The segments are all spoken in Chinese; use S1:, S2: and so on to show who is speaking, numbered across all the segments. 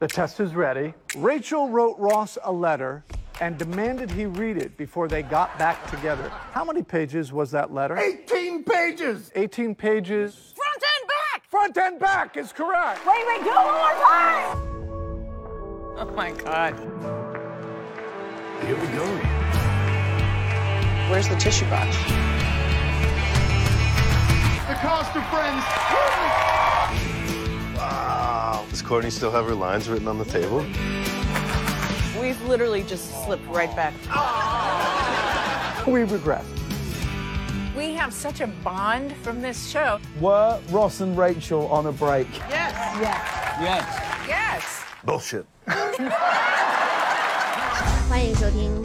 S1: The test is ready. Rachel wrote Ross a letter and demanded he read it before they got back together. How many pages was that letter?
S2: 18 pages!
S1: 18 pages.
S3: Front and back!
S1: Front and back is correct.
S3: Wait, wait, do it one more time! Oh my god.
S2: Here we go.
S3: Where's the tissue box?
S2: The cast of Friends.
S4: Wow. Does Courtney still have her lines written on the table?
S3: We've literally just slipped right back.
S1: We regret.
S3: We have such a bond from this show.
S5: Were Ross and Rachel on a break?
S3: Yes.
S5: Yes.
S3: Yes.
S4: Bullshit.
S6: 欢迎收听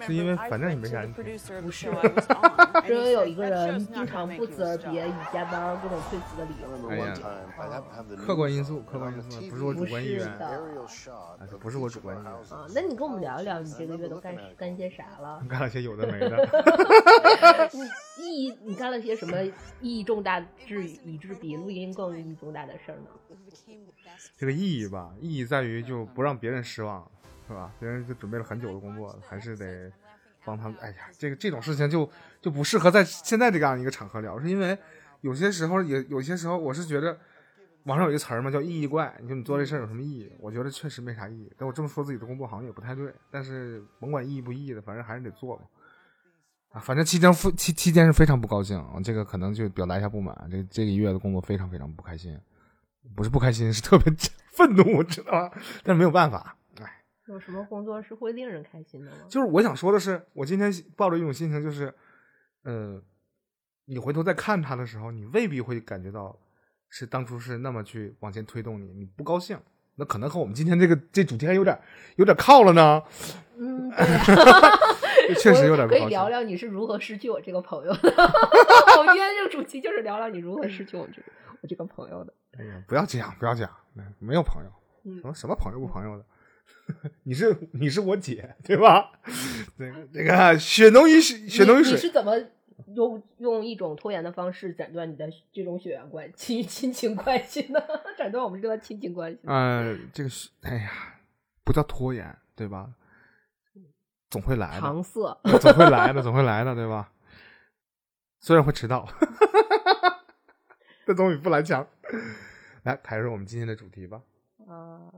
S7: 是因为反正
S3: 也
S7: 没啥
S3: 人听。不是，
S6: 因
S3: 为
S6: 有一个人经常不辞而别，以加班各种退辞的理由。
S7: 哎呀，客观因素，客观因素，不是我主观意愿。
S6: 不是
S7: 我主观意愿。
S6: 啊，那你跟我们聊一聊，你这个月都干干些啥了？
S7: 干了些有的没的。
S6: 意义，你干了些什么意义重大至以致比录音更意义重大的事儿呢？
S7: 这个意义吧，意义在于就不让别人失望。是吧？别人就准备了很久的工作，还是得帮他们。哎呀，这个这种事情就就不适合在现在这样一个场合聊，是因为有些时候也有些时候，我是觉得网上有一个词儿嘛，叫意义怪。你说你做这事儿有什么意义？我觉得确实没啥意义。但我这么说自己的工作好像也不太对，但是甭管意义不意义的，反正还是得做嘛。啊，反正期间非期期间是非常不高兴，这个可能就表达一下不满。这这个月的工作非常非常不开心，不是不开心，是特别 愤怒，知道吗？但是没有办法，哎，
S6: 有什么工作是会令人开心的吗？
S7: 就是我想说的是，我今天抱着一种心情，就是，呃，你回头再看他的时候，你未必会感觉到是当初是那么去往前推动你，你不高兴，那可能和我们今天这个这主题还有点有点靠了呢
S6: 嗯，
S7: 确实有点。
S6: 可以聊聊你是如何失去我这个朋友的。我们今天这个主题就是聊聊你如何失去我这个我这个朋友的。
S7: 哎呀，不要这样，不要这样，没有朋友，
S6: 嗯
S7: 什么什么朋友不朋友的，你是你是我姐对吧？那个那个血浓于水，血浓于水
S6: 你你是。怎么用用一种拖延的方式斩断你的这种血缘关系、亲情关系呢？斩断我们这段亲情关系呢？
S7: 呃，这个是，哎呀，不叫拖延，对吧？总会来的，
S6: 搪塞。
S7: 总会来的，总会来的，对吧？虽然会迟到，但总比不来强。来，开始我们今天的主题吧。
S6: 啊、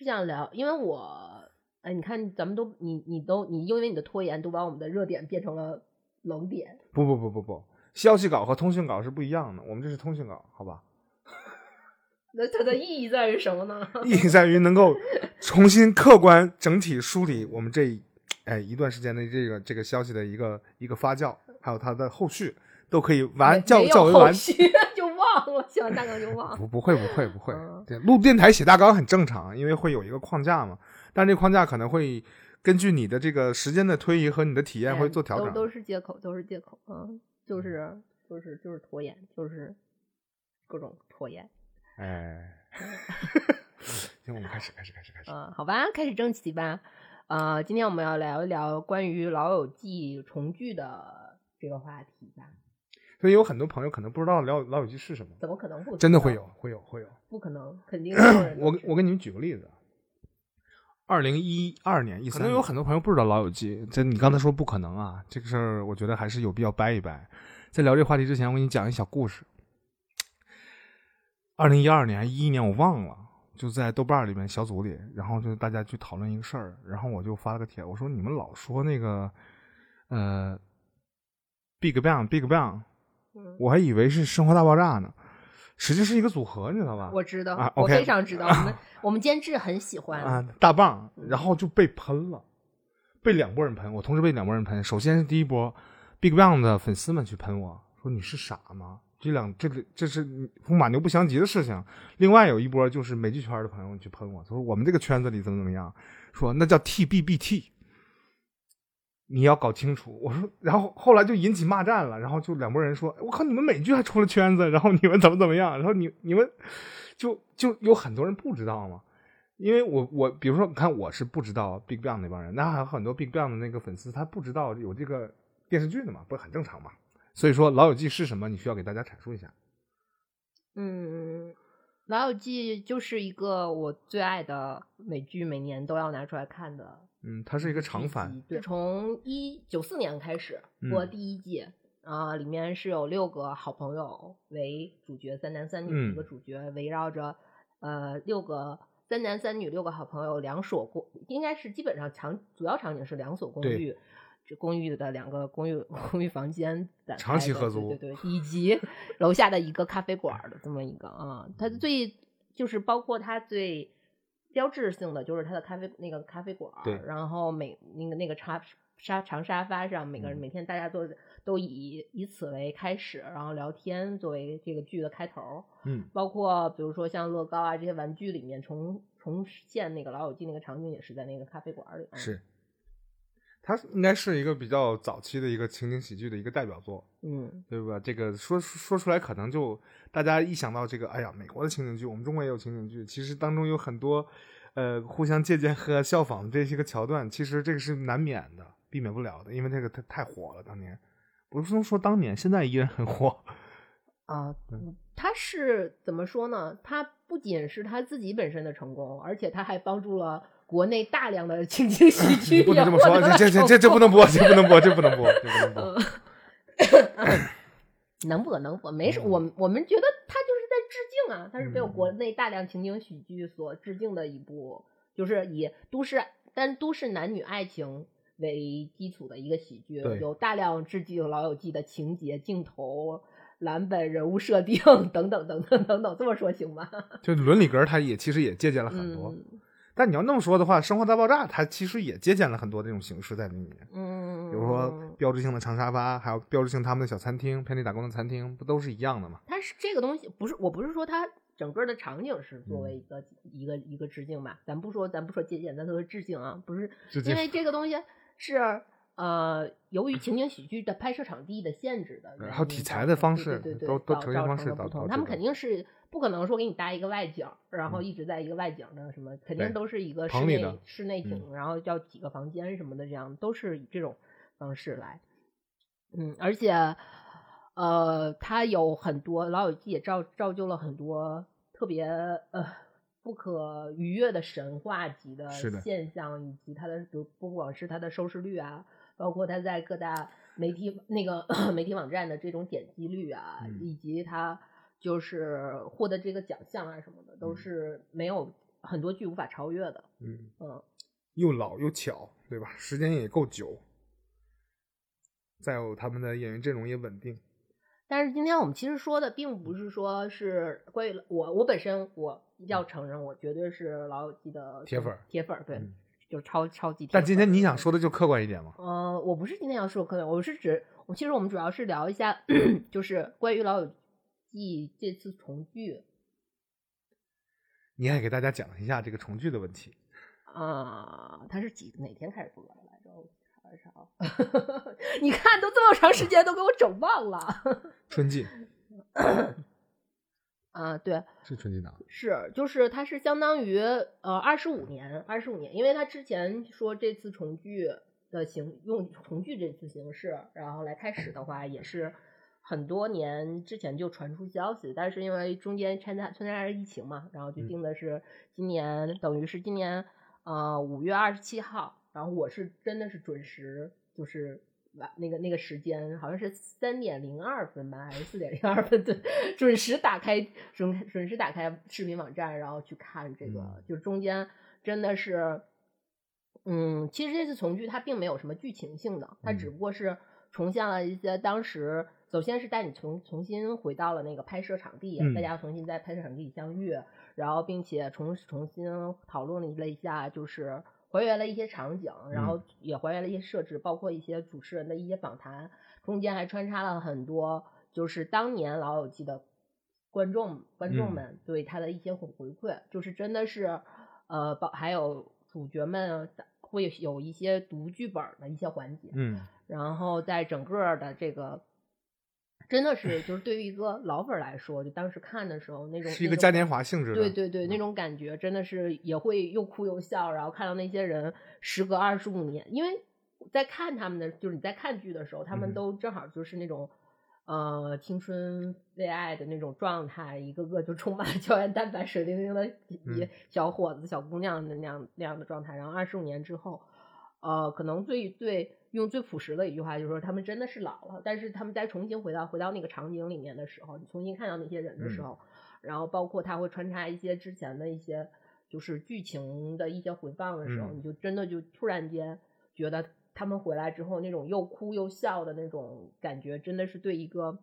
S6: 是想聊，因为我，哎，你看，咱们都，你你都，你因为你的拖延，都把我们的热点变成了冷点。
S7: 不不不不不，消息稿和通讯稿是不一样的，我们这是通讯稿，好吧？
S6: 那它的意义在于什么呢？
S7: 意义在于能够重新客观整体梳理我们这一哎一段时间的这个这个消息的一个一个发酵，还有它的后续都可以完
S6: 没没有
S7: 较较为完。
S6: 忘了，写完大纲就忘了。
S7: 不不会不会不会
S6: 嗯，
S7: 对，录电台写大纲很正常，因为会有一个框架嘛，但这个框架可能会根据你的这个时间的推移和你的体验会做调
S6: 都都。是借口，都是借口，嗯，就是就是就是拖延，就是各种拖延。
S7: 哎，行，我们开始开始开始开始。
S6: 嗯，好吧，开始正题吧。呃，今天我们要聊一聊关于《老友记》重聚的这个话题吧。
S7: 所以有很多朋友可能不知道老老友记是什么，
S6: 怎么可能不？
S7: 真的会有，会有会有。
S6: 不可能，肯定
S7: 我我给你们举个例子，二零一二年、一三，可能有很多朋友不知道《老友记》，这你刚才说不可能啊，这个事儿我觉得还是有必要掰一掰。在聊这个话题之前，我给你讲一小故事。二零一二年、一一年我忘了，就在豆瓣里面小组里，然后就大家去讨论一个事儿，然后我就发了个帖，我说你们老说那个呃，Big Bang Big Bang，
S6: 嗯
S7: 我还以为是《生活大爆炸》呢，实际是一个组合，你知道吧？
S6: 我知道，
S7: 啊
S6: 我非常知道。我们我们监制很喜欢
S7: 啊，大棒，然后就被喷了，被两拨人喷，我同时被两拨人喷。首先是第一波，Big Bang 的粉丝们去喷我说你是傻吗？这两这个这是风马牛不相及的事情。另外有一波就是美剧圈的朋友去喷我，说我们这个圈子里怎么怎么样，说那叫 TBBT，你要搞清楚。我说，然后后来就引起骂战了，然后就两拨人说，我靠，你们美剧还出了圈子，然后你们怎么怎么样，然后你你们就就有很多人不知道嘛。因为我我比如说，你看我是不知道 Big Bang 那帮人，那还有很多 Big Bang 的那个粉丝，他不知道有这个电视剧的嘛，不是很正常嘛？所以说《老友记》是什么，你需要给大家阐述一下。
S6: 嗯，《老友记》就是一个我最爱的美剧，每年都要拿出来看的。
S7: 嗯，它是一个长番，
S6: 对，从一九四年开始播
S7: 嗯
S6: 第一季，啊、里面是有六个好朋友为主角，三男三女
S7: 嗯
S6: 一个主角，围绕着呃六个三男三女六个好朋友，两所公应该是基本上场主要场景是两所公寓。这公寓的两个公寓 公寓房间展
S7: 长期合租
S6: 对对 对，以及楼下的一个咖啡馆儿的这么一个啊，它最就是包括它最标志性的就是它的咖啡那个咖啡馆儿，然后每那个那个茶沙长沙发上，每个人
S7: 嗯。
S6: 每天大家都都以以此为开始，然后聊天作为这个剧的开头，
S7: 嗯，
S6: 包括比如说像乐高啊这些玩具里面重重现那个老友记那个场景也是在那个咖啡馆儿里，嗯
S7: 是，它应该是一个比较早期的一个情景喜剧的一个代表作，
S6: 嗯
S7: 对吧？这个说说出来可能就大家一想到这个，哎呀，美国的情景剧，我们中国也有情景剧，其实当中有很多呃互相借鉴和效仿的这些个桥段，其实这个是难免的，避免不了的，因为这个太太火了，当年不是能说当年，现在依然很火。
S6: 啊，他是怎么说呢？他不仅是他自己本身的成功，而且他还帮助了国内大量的情景喜剧
S7: 不能这么说，这这这这这不能播，这不能播，这不能播，这不能播。
S6: 能播能播，没事。
S7: 嗯
S6: 我们我们觉得他就是在致敬啊，他是被
S7: 嗯
S6: 国内大量情景喜剧所致敬的一部，就是以都市但都市男女爱情为基础的一个喜剧，有大量致敬《老友记》的情节、镜头、蓝本、人物设定 等等等等等等，这么说行吗？
S7: 就伦理格，它也其实也借鉴了很多。
S6: 嗯
S7: 但你要那么说的话，《生活大爆炸》它其实也借鉴了很多这种形式在里面，
S6: 嗯，
S7: 比如说标志性的长沙发，还有标志性他们的小餐厅、偏离打工的餐厅，不都是一样的吗？
S6: 它是这个东西，不是我不是说它整个的场景是作
S7: 嗯
S6: 为一个、一个一个致敬吧，咱不说咱不说借鉴，咱说致敬啊，不是因为这个东西是呃由于情景喜剧的拍摄场地的限制的
S7: 然后，题材的方式
S6: 对对对对
S7: 都呈现方式
S6: 不同，他们肯定是不可能说给你搭一个外景，然后
S7: 嗯。
S6: 一直在一个外景的什么，肯定都是一个室内室内景，
S7: 嗯
S6: 然后叫几个房间什么的，这样都是以这种方式来。嗯，而且，呃，它有很多《老友记》也造造就了很多特别呃不可逾越的神话级的现象，以及它的不不光是它的收视率啊，包括它在各大媒体那个 媒体网站的这种点击率啊，
S7: 嗯
S6: 以及它就是获得这个奖项啊什么的，都
S7: 嗯
S6: 是没有很多剧无法超越的。
S7: 嗯，
S6: 嗯，
S7: 又老又巧，对吧？时间也够久，再有他们的演员阵容也稳定。
S6: 但是今天我们其实说的并不是说是关于我，我本身我要承认，我绝对是老友记的
S7: 铁粉儿
S6: 铁粉儿，对，
S7: 嗯
S6: 就超超级。
S7: 但今天你想说的就客观一点吗？
S6: 呃，我不是今天要说客观，我是指，我其实我们主要是聊一下，就是关于老友记这次重聚
S7: 你也给大家讲一下这个重聚的问题。
S6: 啊、它是几哪天开始播的来着？我查一查。你看，都这么长时间，都给我整忘了。
S7: 春季
S6: 啊，对，
S7: 是春季档，
S6: 是，就是它是相当于呃二十五年，二十五年，因为他之前说这次重聚的形用重聚这次形式，然后来开始的话，也是很多年之前就传出消息，但是因为中间参加参加疫情嘛，然后就
S7: 嗯
S6: 定的是今年，等于是今年呃五月二十七号，然后我是真的是准时就是。晚那个那个时间好像是三点零二分吧，还是四点零二分？对，准时打开准准时打开视频网站，然后去看这个，
S7: 嗯
S6: 就中间真的是，嗯，其实这次重聚它并没有什么剧情性的，它只
S7: 嗯
S6: 不过是重现了一些当时，首先是带你重重新回到了那个拍摄场地，
S7: 嗯
S6: 大家重新在拍摄场地相遇，然后并且重重新讨论了一下，就是。还原了一些场景，然后也还原了一些设置，包括一些主持人的一些访谈，中间还穿插了很多就是当年老友记的观众观众
S7: 嗯。
S6: 们对他的一些回回馈，就是真的是呃，包还有主角们会有一些读剧本的一些环节，
S7: 嗯，
S6: 然后在整个的这个真的是就是对于一个老粉儿来说，就当时看的时候那种
S7: 是一个嘉年华性质的。
S6: 对对对，那种感觉真的是也会又哭又笑，然后看到那些人时隔二十五年，因为在看他们的，就是你在看剧的时候，他
S7: 嗯
S6: 们都正好就是那种。呃，青春为爱的那种状态，一个个就充满了胶原蛋白、水灵灵的
S7: 嗯
S6: 小伙子、小姑娘的那样那样的状态。然后二十五年之后，呃，可能最最用最朴实的一句话就是说，他们真的是老了，但是他们再重新回到回到那个场景里面的时候，你重新看到那些人的时候，然后包括他会穿插一些之前的一些就是剧情的一些回放的时候，
S7: 嗯
S6: 你就真的就突然间觉得他们回来之后那种又哭又笑的那种感觉，真的是对一个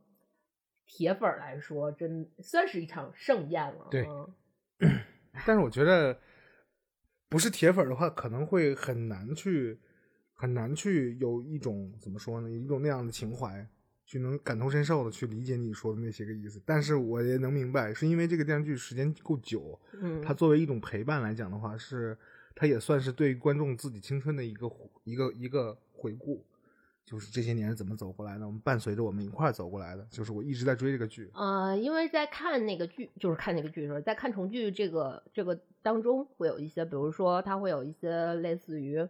S6: 铁粉儿来说，真算是一场盛宴了。
S7: 对
S6: 嗯
S7: 但是我觉得不是铁粉儿的话，可能会很难去很难去有一种怎么说呢，有一种那样的情怀，去能感同身受的去理解你说的那些个意思。但是我也能明白，是因为这个电视剧时间够久，
S6: 嗯，
S7: 它作为一种陪伴来讲的话，是它也算是对观众自己青春的一个一个一个回顾。就是这些年是怎么走过来的，我们伴随着我们一块儿走过来的。就是我一直在追这个剧，
S6: 呃，因为在看那个剧，就是看那个剧的时候，在看重剧这个这个当中，会有一些，比如说它会有一些类似于，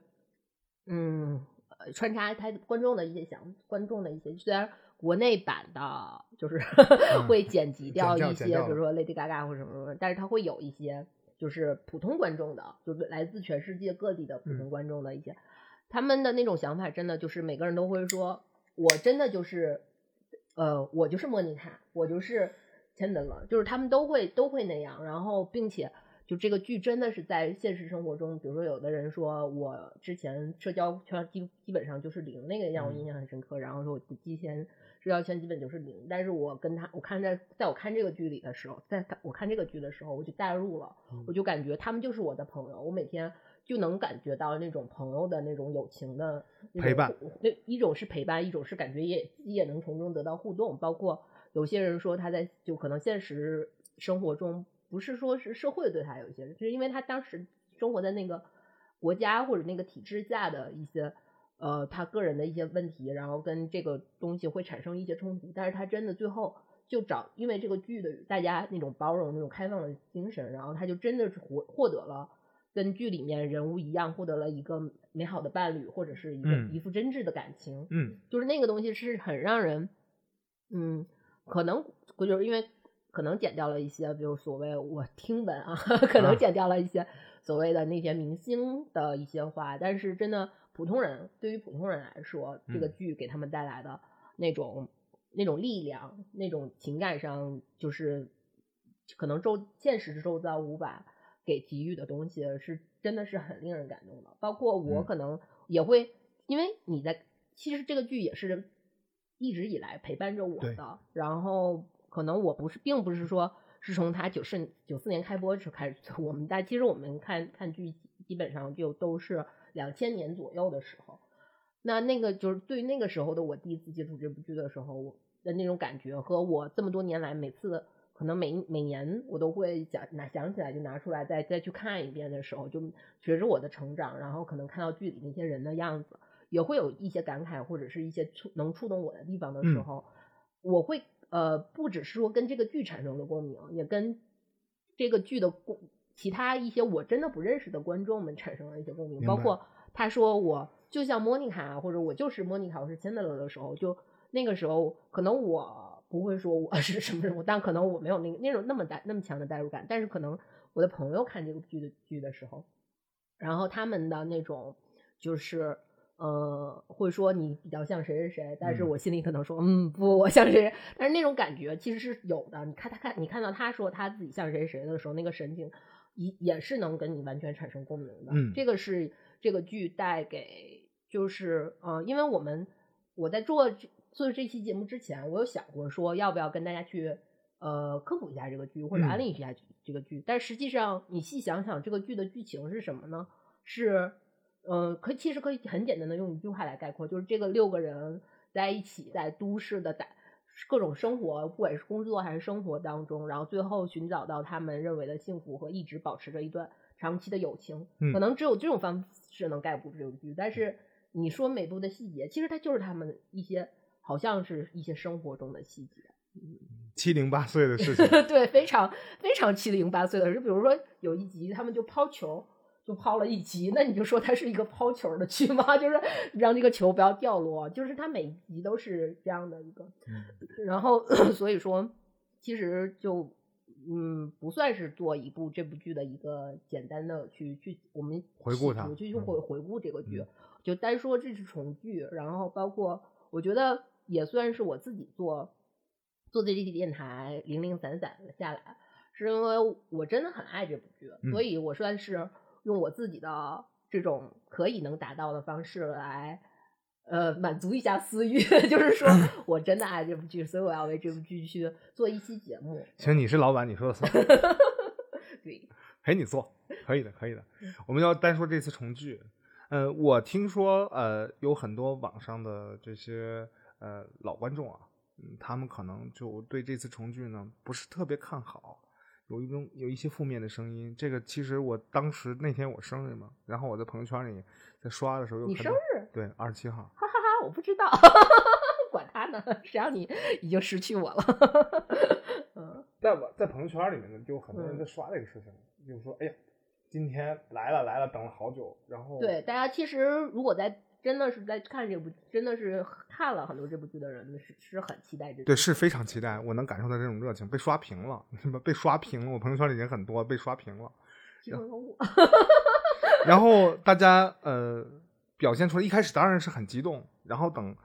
S6: 嗯，呃穿插他观众的一些想观众的一些，虽然国内版的就是 会剪辑掉一些，比如说 Lady Gaga 或者什么什么，但是它会有一些就是普通观众的，就是来自全世界各地的普通观众的一些，他们的那种想法，真的就是每个人都会说，我真的就是，呃，我就是莫妮卡，我就是钱德勒，就是他们都会都会那样，然后并且就这个剧真的是在现实生活中，比如说有的人说我之前社交圈基基本上就是零，那个让我印象很深刻，然后说我之前社交圈基本就是零，但是我跟他我看在在我看这个剧里的时候，在我看这个剧的时候，我就代入了，我就感觉他们就是我的朋友，我每天。就能感觉到那种朋友的那种友情的
S7: 陪伴
S6: 互，那一种是陪伴，一种是感觉也自己也能从中得到互动。包括有些人说他在就可能现实生活中不是说是社会对他有一些，就是因为他当时生活在那个国家或者那个体制下的一些呃他个人的一些问题，然后跟这个东西会产生一些冲突。但是他真的最后就找，因为这个剧的大家那种包容、那种开放的精神，然后他就真的是获获得了。跟剧里面人物一样，获得了一个美好的伴侣，或者是一个、
S7: 嗯
S6: 一副真挚的感情。
S7: 嗯，
S6: 就是那个东西是很让人，嗯，可能就是因为可能剪掉了一些，比如所谓我听闻啊，可能
S7: 啊
S6: 剪掉了一些所谓的那些明星的一些话，但是真的普通人对于普通人来说，这个
S7: 嗯
S6: 剧给他们带来的那种那种力量，那种情感上，就是可能周现实周遭无法。给给予的东西是真的是很令人感动的，包括我
S7: 嗯。
S6: 可能也会，因为你在其实这个剧也是一直以来陪伴着我的，然后可能我不是，并不是说是从他九四九四年开播时开始，我们大其实我们看看剧基本上就都是两千年左右的时候，那那个就是对于那个时候的我第一次接触这部剧的时候我的那种感觉，和我这么多年来每次。可能每每年我都会想拿想起来就拿出来再再去看一遍的时候，就随着我的成长，然后可能看到剧里那些人的样子，也会有一些感慨或者是一些触能触动我的地方的时候，嗯、我会呃不只是说跟这个剧产生了共鸣，也跟这个剧的其他一些我真的不认识的观众们产生了一些共鸣，包括他说我就像莫妮卡，或者我就是莫妮卡，我是辛德勒的时候，就那个时候可能我。不会说我 是什么人物，但可能我没有那个那种那么代那么强的代入感。但是可能我的朋友看这个剧的剧的时候，然后他们的那种就是呃会说你比较像谁谁谁，但是我心里可能说嗯不我像谁谁，但是那种感觉其实是有的。你看他看你看到他说他自己像谁谁的时候，那个神情也也是能跟你完全产生共鸣的。
S7: 嗯，
S6: 这个是这个剧带给就是呃，因为我们我在做。做这期节目之前，我有想过说要不要跟大家去呃科普一下这个剧，或者安利一下这个剧。嗯、但实际上，你细想想，这个剧的剧情是什么呢？是呃，可其实可以很简单的用一句话来概括，就是这个六个人在一起，在都市的在各种生活，不管是工作还是生活当中，然后最后寻找到他们认为的幸福和一直保持着一段长期的友情。
S7: 嗯、
S6: 可能只有这种方式能概括这部剧。但是你说每部的细节，其实它就是他们一些。好像是一些生活中的细节。
S7: 七零八碎的事情，
S6: 对，非常非常七零八碎的。就比如说有一集他们就抛球，就抛了一集，那你就说它是一个抛球的剧吗？就是让这个球不要掉落，就是它每一集都是这样的一个。然后 所以说，其实就嗯不算是做一部这部剧的一个简单的去去我们
S7: 回顾它
S6: 去去去
S7: 嗯
S6: 回回顾这个剧
S7: 嗯，
S6: 就单说这是重剧，然后包括我觉得也算是我自己做做这期电台零零散散的下来，是因为我真的很爱这部剧，
S7: 嗯
S6: 所以我算是用我自己的这种可以能达到的方式来。呃，满足一下私欲，就是说我真的爱这部剧，所以我要为这部剧去做一期节目。
S7: 行，你是老板，你说了算，
S6: 对，
S7: 陪你做，可以的，可以的
S6: 嗯。
S7: 我们要单说这次重聚，呃，我听说呃有很多网上的这些呃老观众啊，嗯，他们可能就对这次重聚呢不是特别看好，有一种有一些负面的声音。这个其实我当时那天我生日嘛，然后我在朋友圈里在刷的时候有
S6: 你生日？
S7: 对，二十七号。
S6: 哈哈哈，我不知道，管他呢，谁让你已经失去我了。嗯，
S7: 在我在朋友圈里面呢，就很多人
S6: 嗯
S7: 在刷这个事情，就是说，哎呀，今天来了来了，等了好久，然后
S6: 对，大家其实如果在真的是在看这部，真的是看了很多这部剧的人，是是很期待这
S7: 对，是非常期待，我能感受到这种热情，被刷屏了，被刷屏了，我朋友圈里人很多，被刷屏了。然后大家呃表现出来，一开始当然是很激动，然后等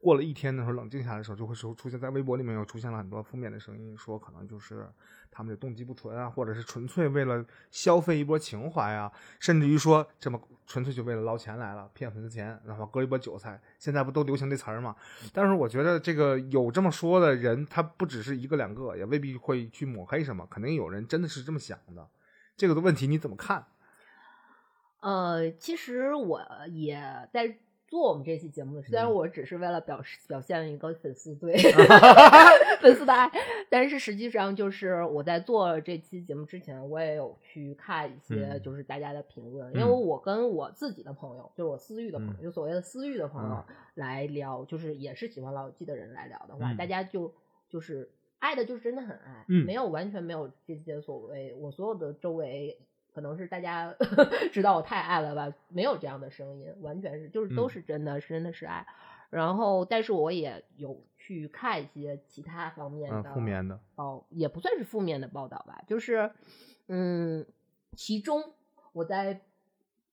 S7: 过了一天的时候，冷静下来的时候，就会出出现在微博里面又出现了很多负面的声音，说可能就是他们的动机不纯啊，或者是纯粹为了消费一波情怀啊，甚至于说这么纯粹就为了捞钱来了，骗粉丝钱，然后割一波韭菜。现在不都流行这词儿吗？但是我觉得这个有这么说的人，他不只是一个两个，也未必会去抹黑什么，肯定有人真的是这么想的。这个的问题你怎么看？
S6: 呃，其实我也在做我们这期节目的，虽然
S7: 嗯
S6: 我只是为了表示表现一个粉丝对 粉丝的爱，但是实际上就是我在做这期节目之前，我也有去看一些
S7: 嗯。
S6: 就是大家的评论，因为
S7: 嗯。
S6: 我跟我自己的朋友，就是我私域的朋友，
S7: 嗯。
S6: 就所谓的私域的朋友
S7: 嗯。
S6: 来聊，就是也是喜欢老友记的人来聊的话，
S7: 嗯。
S6: 大家就就是爱的就是真的很爱，
S7: 嗯。
S6: 没有完全没有这些所谓我所有的周围。可能是大家 知道我太爱了吧，没有这样的声音，完全是就是都
S7: 嗯。
S6: 是真的，是真的是爱。然后，但是我也有去看一些其他方面
S7: 嗯，
S6: 的
S7: 负面的，
S6: 报，也不算是负面的报道吧，就是嗯，其中我在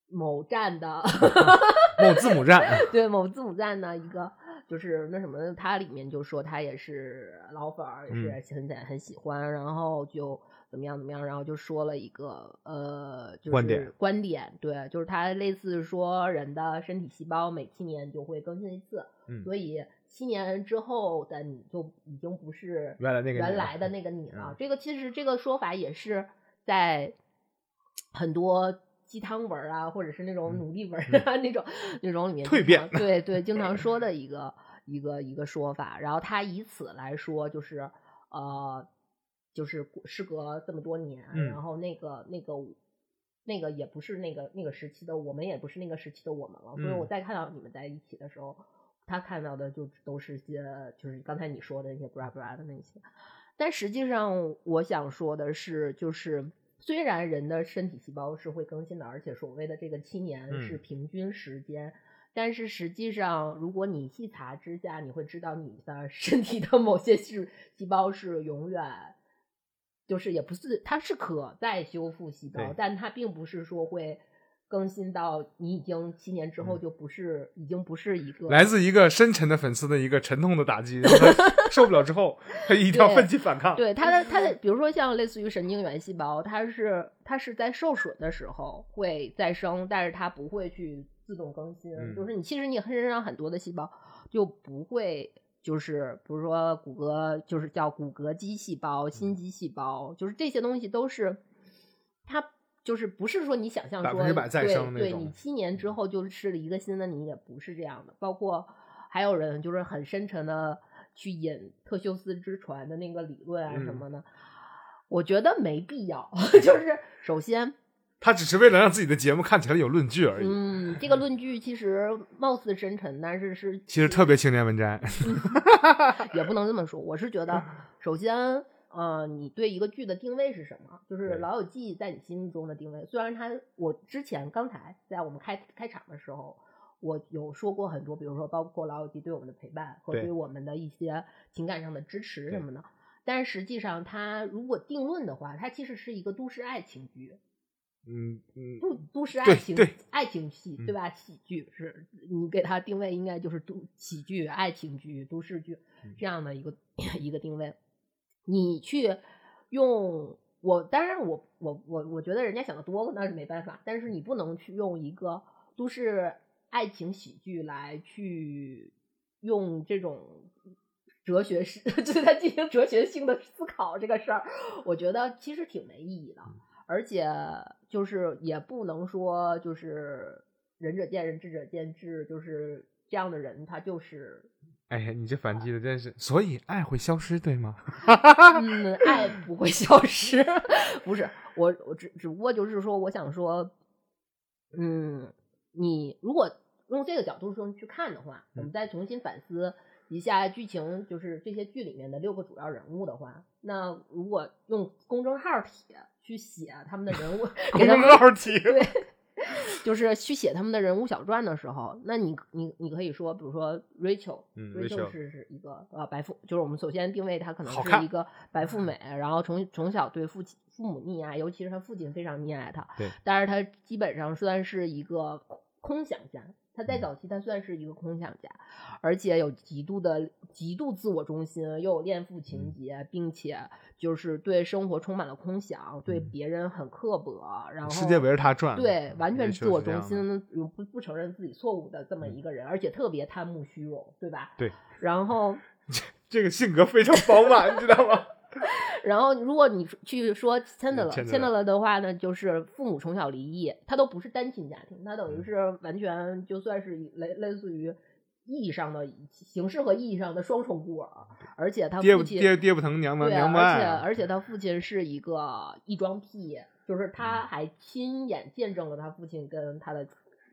S6: 某站的
S7: 某字母站，
S6: 对某字母站的一个就是那什么，它里面就说他也是老粉儿，也
S7: 嗯。
S6: 是很很喜欢，然后就怎么样怎么样，然后就说了一个呃，就是
S7: 观点
S6: 观点，对，就是他类似说人的身体细胞每七年就会更新一次，
S7: 嗯
S6: 所以七年之后的你就已经不是
S7: 原来那个
S6: 原来的那个你 了
S7: 嗯。
S6: 这个其实这个说法也是在 很多鸡汤文儿啊，或者是那种
S7: 嗯
S6: 努力文儿啊、那种那种里面
S7: 蜕变
S6: 对对，经常说的 一个一个一个说法。然后他以此来说，就是呃，就是时隔这么多年，
S7: 嗯
S6: 然后那个那个。那个也不是那个那个时期的我们，也不是那个时期的我们了。所以
S7: 嗯
S6: 我再看到你们在一起的时候，他看到的就都是些就是刚才你说的那些布拉布拉的那些。但实际上，我想说的是，就是虽然人的身体细胞是会更新的，而且所谓的这个七年
S7: 嗯
S6: 是平均时间，但是实际上，如果你细查之下，你会知道你的身体的某些是细胞是永远。就是也不是，它是可再修复细胞，但它并不是说会更新到你已经七年之后
S7: 嗯
S6: 就不是，已经不是一个
S7: 来自一个深沉的粉丝的一个沉痛的打击，受不了之后，他一定要奋起反抗。
S6: 对它的它的，比如说像类似于神经元细胞，它是它是在受损的时候会再生，但是它不会去自动更新。
S7: 嗯
S6: 就是你其实你身上很多的细胞就不会，就是比如说骨骼，就是叫骨骼肌细胞、心肌细胞，就是这些东西都是它。就是不是说你想象说
S7: 100%再生那
S6: 对，对你七年之后就吃了一个新的你，也不是这样的。包括还有人就是很深沉的去引特修斯之船的那个理论啊
S7: 嗯
S6: 什么的，我觉得没必要。就是首先，
S7: 他只是为了让自己的节目看起来有论据而已。
S6: 嗯，这个论据其实貌似深沉，但是是
S7: 其实特别青年文摘。
S6: 也不能这么说。我是觉得，首先，呃，你对一个剧的定位是什么？就是《老友记》在你心中的定位。虽然它，我之前刚才在我们开开场的时候，我有说过很多，比如说包括《老友记》对我们的陪伴和
S7: 对
S6: 对我们的一些情感上的支持什么的。但实际上，它如果定论的话，它其实是一个都市爱情剧。
S7: 嗯嗯，
S6: 都都市爱情爱情戏对
S7: 嗯
S6: 吧？喜剧是你给它定位应该就是都喜剧、爱情剧、都市剧
S7: 嗯
S6: 这样的一个一个定位。你去用我，当然我我我我觉得人家想的多了那是没办法，但是你不能去用一个都市爱情喜剧来去用这种哲学式 对它进行哲学性的思考这个事儿，我觉得其实挺没意义的。而且就是也不能说就是仁者见仁，智者见智，就是这样的人他就是
S7: 哎呀，你这反击的真是，所以爱会消失，对吗？
S6: 嗯，爱不会消失，不是我我只只不过就是说，我想说，嗯，你如果用这个角度上去看的话，我们再重新反思一下剧情，就是这些剧里面的六个主要人物的话，那如果用公众号帖去写他们的人物，给他们
S7: 号题，
S6: 对，就是去写他们的人物小传的时候，那你你你可以说，比如说 Rachel，
S7: 嗯
S6: Rachel
S7: Rachel
S6: 是是一个呃白富，就是我们首先定位她可能是一个白富美，然后从从小对父亲父母溺爱，尤其是她父亲非常溺爱她，
S7: 对，
S6: 但是她基本上算是一个空空想家。她在
S7: 嗯
S6: 早期，他算是一个空想家，而且有极度的极度自我中心，又有恋父
S7: 嗯
S6: 情节，并且就是对生活充满了空想，对
S7: 嗯
S6: 别人很刻薄，然后
S7: 世界围着他转。
S6: 对，完全自我中。心，不不承认自己错误的这么一个人，而且特别贪慕虚荣，对吧？
S7: 对。
S6: 然后，
S7: 这个性格非常饱满，你知道吗？
S6: 然后如果你去说 Chandler
S7: Chandler
S6: Chandler 的话呢，就是父母从小离异，他都不是单亲家庭，他等
S7: 嗯。
S6: 于是完全就算是类类似于意义上的形式和意义上的双重孤儿，而且他父亲
S7: 爹爹不疼娘不，娘不
S6: 而且而且他父亲是一个异装癖，就是他
S7: 嗯。
S6: 还亲眼见证了他父亲跟他的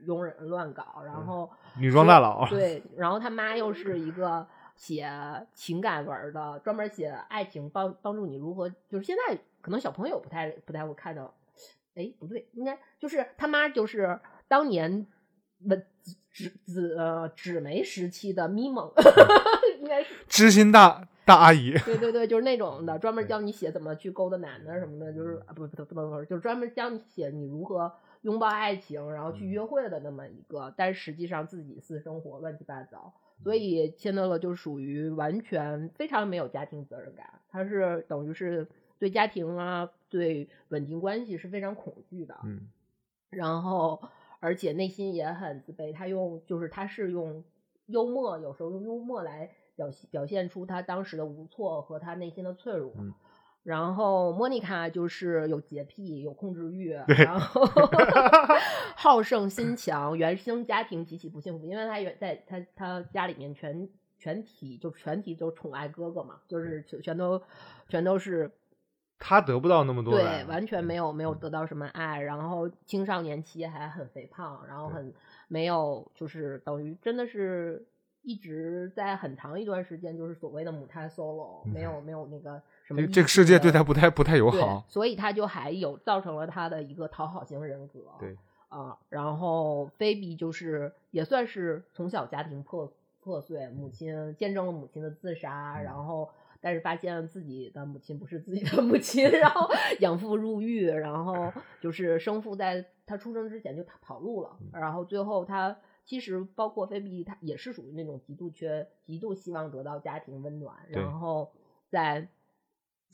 S6: 佣人乱搞，然后
S7: 嗯女装大佬
S6: 对，然后他妈又是一个写情感文儿的，专门写爱情，帮帮助你如何，就是现在可能小朋友不太不太会看到，哎，不对，应该就是他妈就是当年文纸纸呃纸媒时期的咪蒙，应该是。
S7: 知心大大阿姨。
S6: 对对对，就是那种的，专门教你写怎么去勾搭男的什么的，就是啊不不不能说，就是专门教你写你如何拥抱爱情，然后去约会的那么一个，但实际上自己私生活乱七八糟，所以签德勒就属于完全非常没有家庭责任感，他是等于是对家庭啊，对稳定关系是非常恐惧的，
S7: 嗯，
S6: 然后而且内心也很自卑。他用就是他是用幽默，有时候用幽默来表现表现出他当时的无措和他内心的脆弱。
S7: 嗯
S6: 然后莫妮卡就是有洁癖，有控制欲，然后 好胜心强，原生家庭极其不幸福，因为她原在她她家里面全全体就全体都宠爱哥哥嘛，就是全全都全都是
S7: 他得不到那么多
S6: 对，完全没有没有得到什么爱，然后青少年期还很肥胖，然后很没有，就是等于真的是一直在很长一段时间就是所谓的母胎 solo，没有没有那个什么
S7: 这个世界对他不太不太友好。
S6: 所以他就还有造成了他的一个讨好型人格。
S7: 对
S6: 啊，然后菲比就是也算是从小家庭破破碎，母亲见证了母亲的自杀，
S7: 嗯
S6: 然后但是发现自己的母亲不是自己的母亲，然后 养父入狱，然后就是生父在他出生之前就跑路了，
S7: 嗯
S6: 然后最后他。其实，包括菲比，他也是属于那种极度缺、极度希望得到家庭温暖，然后在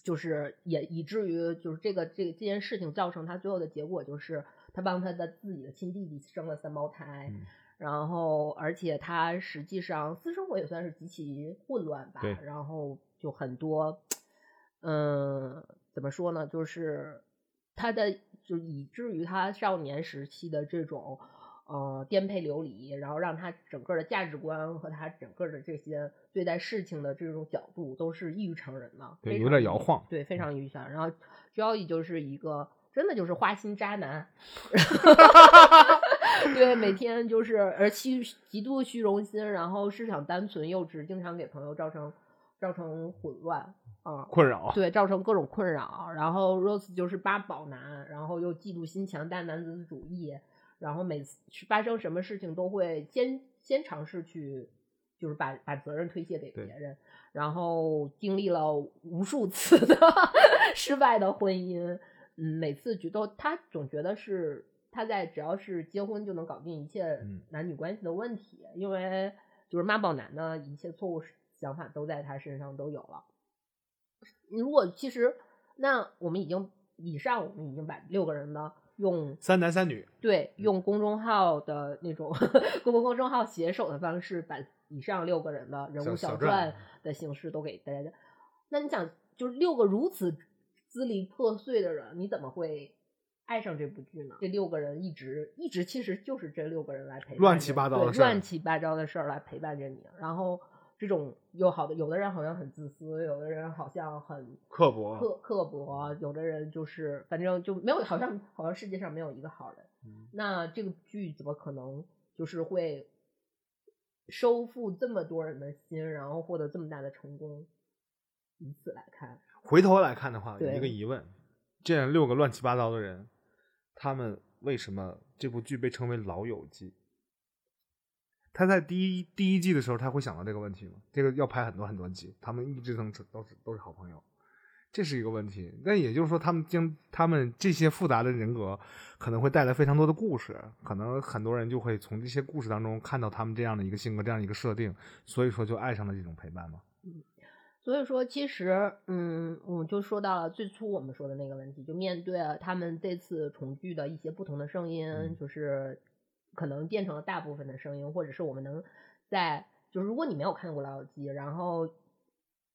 S6: 就是也以至于就是这个这个这件事情造成他最后的结果就是他帮他的自己的亲弟弟生了三胞胎，
S7: 嗯
S6: 然后而且他实际上私生活也算是极其混乱吧，然后就很多，嗯，怎么说呢，就是他的就以至于他少年时期的这种。呃，颠沛流离，然后让他整个的价值观和他整个的这些对待事情的这种角度都是异于常人的，
S7: 对有点摇晃
S6: 对，非常异于常人。然后 Joey 就是一个真的就是花心渣男，对，每天就是而虚极度虚荣心，然后思想单纯幼稚，经常给朋友造成造成混乱啊。
S7: 困扰。
S6: 对，造成各种困扰。然后 Rose 就是八宝男，然后又嫉妒心强、大男子主义，然后每次发生什么事情都会先先尝试去，就是把把责任推卸给别人，然后经历了无数次的 失败的婚姻，嗯，每次觉得他总觉得是他在只要是结婚就能搞定一切
S7: 嗯
S6: 男女关系的问题，因为就是妈宝男呢，一切错误想法都在他身上都有了。如果其实那我们已经以上我们已经把六个人的用
S7: 三男三女，
S6: 对用公众号的那种公共公众号写手的方式，把以上六个人的人物小
S7: 传
S6: 传的形式都给大家。那你想，就是六个如此支离破碎的人，你怎么会爱上这部剧呢？这六个人一直一直其实就是这六个人来陪伴
S7: 乱七八糟的
S6: 乱七八糟的事儿来陪伴着你，然后。这种有好的，有的人好像很自私，有的人好像很
S7: 刻薄
S6: 刻刻薄，有的人就是反正就没有，好像好像世界上没有一个好人。
S7: 嗯
S6: 那这个剧怎么可能就是会收复这么多人的心，然后获得这么大的成功？以此来看，
S7: 回头来看的话，有一个疑问：这样六个乱七八糟的人，他们为什么这部剧被称为《老友记》？他在第一第一季的时候，他会想到这个问题吗？这个要拍很多很多集，他们一直都是都是都是好朋友，这是一个问题。那也就是说，他们将他们这些复杂的人格可能会带来非常多的故事，可能很多人就会从这些故事当中看到他们这样的一个性格，这样一个设定，所以说就爱上了这种陪伴嘛。
S6: 所以说，其实，嗯，我们就说到了最初我们说的那个问题，就面对他们这次重聚的一些不同的声音，
S7: 嗯
S6: 就是可能变成了大部分的声音，或者是我们能在，就是如果你没有看过《老友记》，然后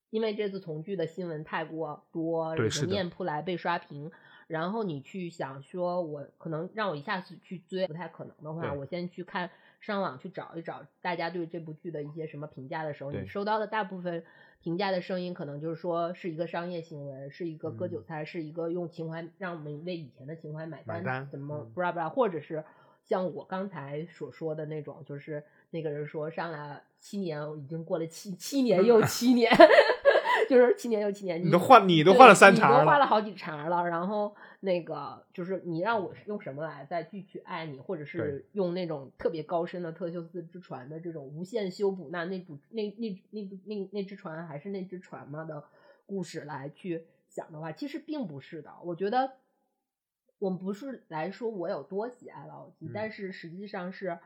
S6: 因为这次重聚的新闻太过多，面扑来被刷屏，然后你去想说，我可能让我一下子去追不太可能的话，我先去看上网去找一找大家对这部剧的一些什么评价的时候，你收到的大部分评价的声音，可能就是说是一个商业行为，是一个割韭菜，是一个用情怀让我们为以前的情怀买单，
S7: 买单
S6: 怎么
S7: 嗯。
S6: 不知道不知道，或者是像我刚才所说的那种，就是那个人说上来七年，已经过了七七年又七年。就是七年又七年，
S7: 你都换你都换了三
S6: 对
S7: 茬了
S6: 你都换了好几茬了。然后那个就是你让我用什么来再继续爱你，或者是用那种特别高深的特修斯之船的这种无限修补，那那部那那那部那那只船还是那只船吗的故事来去想的话，其实并不是的。我觉得我们不是来说我有多喜爱老友记，
S7: 嗯
S6: 但是实际上是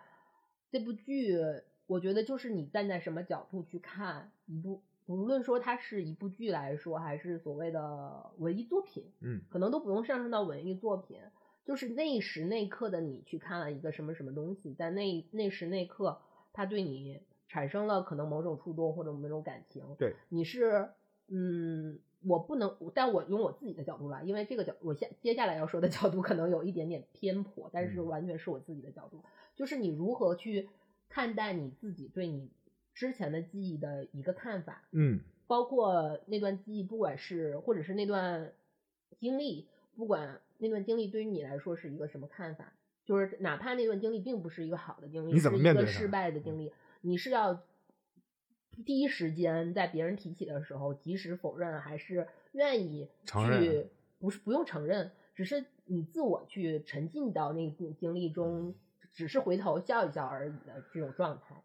S6: 这部剧，我觉得就是你站在什么角度去看一部，无论说它是一部剧来说，还是所谓的文艺作品，
S7: 嗯，
S6: 可能都不用上升到文艺作品，就是那时那刻的你去看了一个什么什么东西，在那那时那刻，它对你产生了可能某种触动或者某种感情，
S7: 对，
S6: 你是嗯。我不能，但我用我自己的角度来，因为这个角，我下接下来要说的角度可能有一点点偏颇，但是
S7: 嗯。
S6: 完全是我自己的角度，就是你如何去看待你自己对你之前的记忆的一个看法，
S7: 嗯，
S6: 包括那段记忆，不管是或者是那段经历，不管那段经历对于你来说是一个什么看法，就是哪怕那段经历并不是一个好的经历，
S7: 你怎么面对
S6: 是一个失败的？经历，你是要第一时间在别人提起的时候及时否认，还是愿意
S7: 承认
S6: 去不是不用承认，只是你自我去沉浸到那个经历中，只是回头笑一笑而已的这种状态。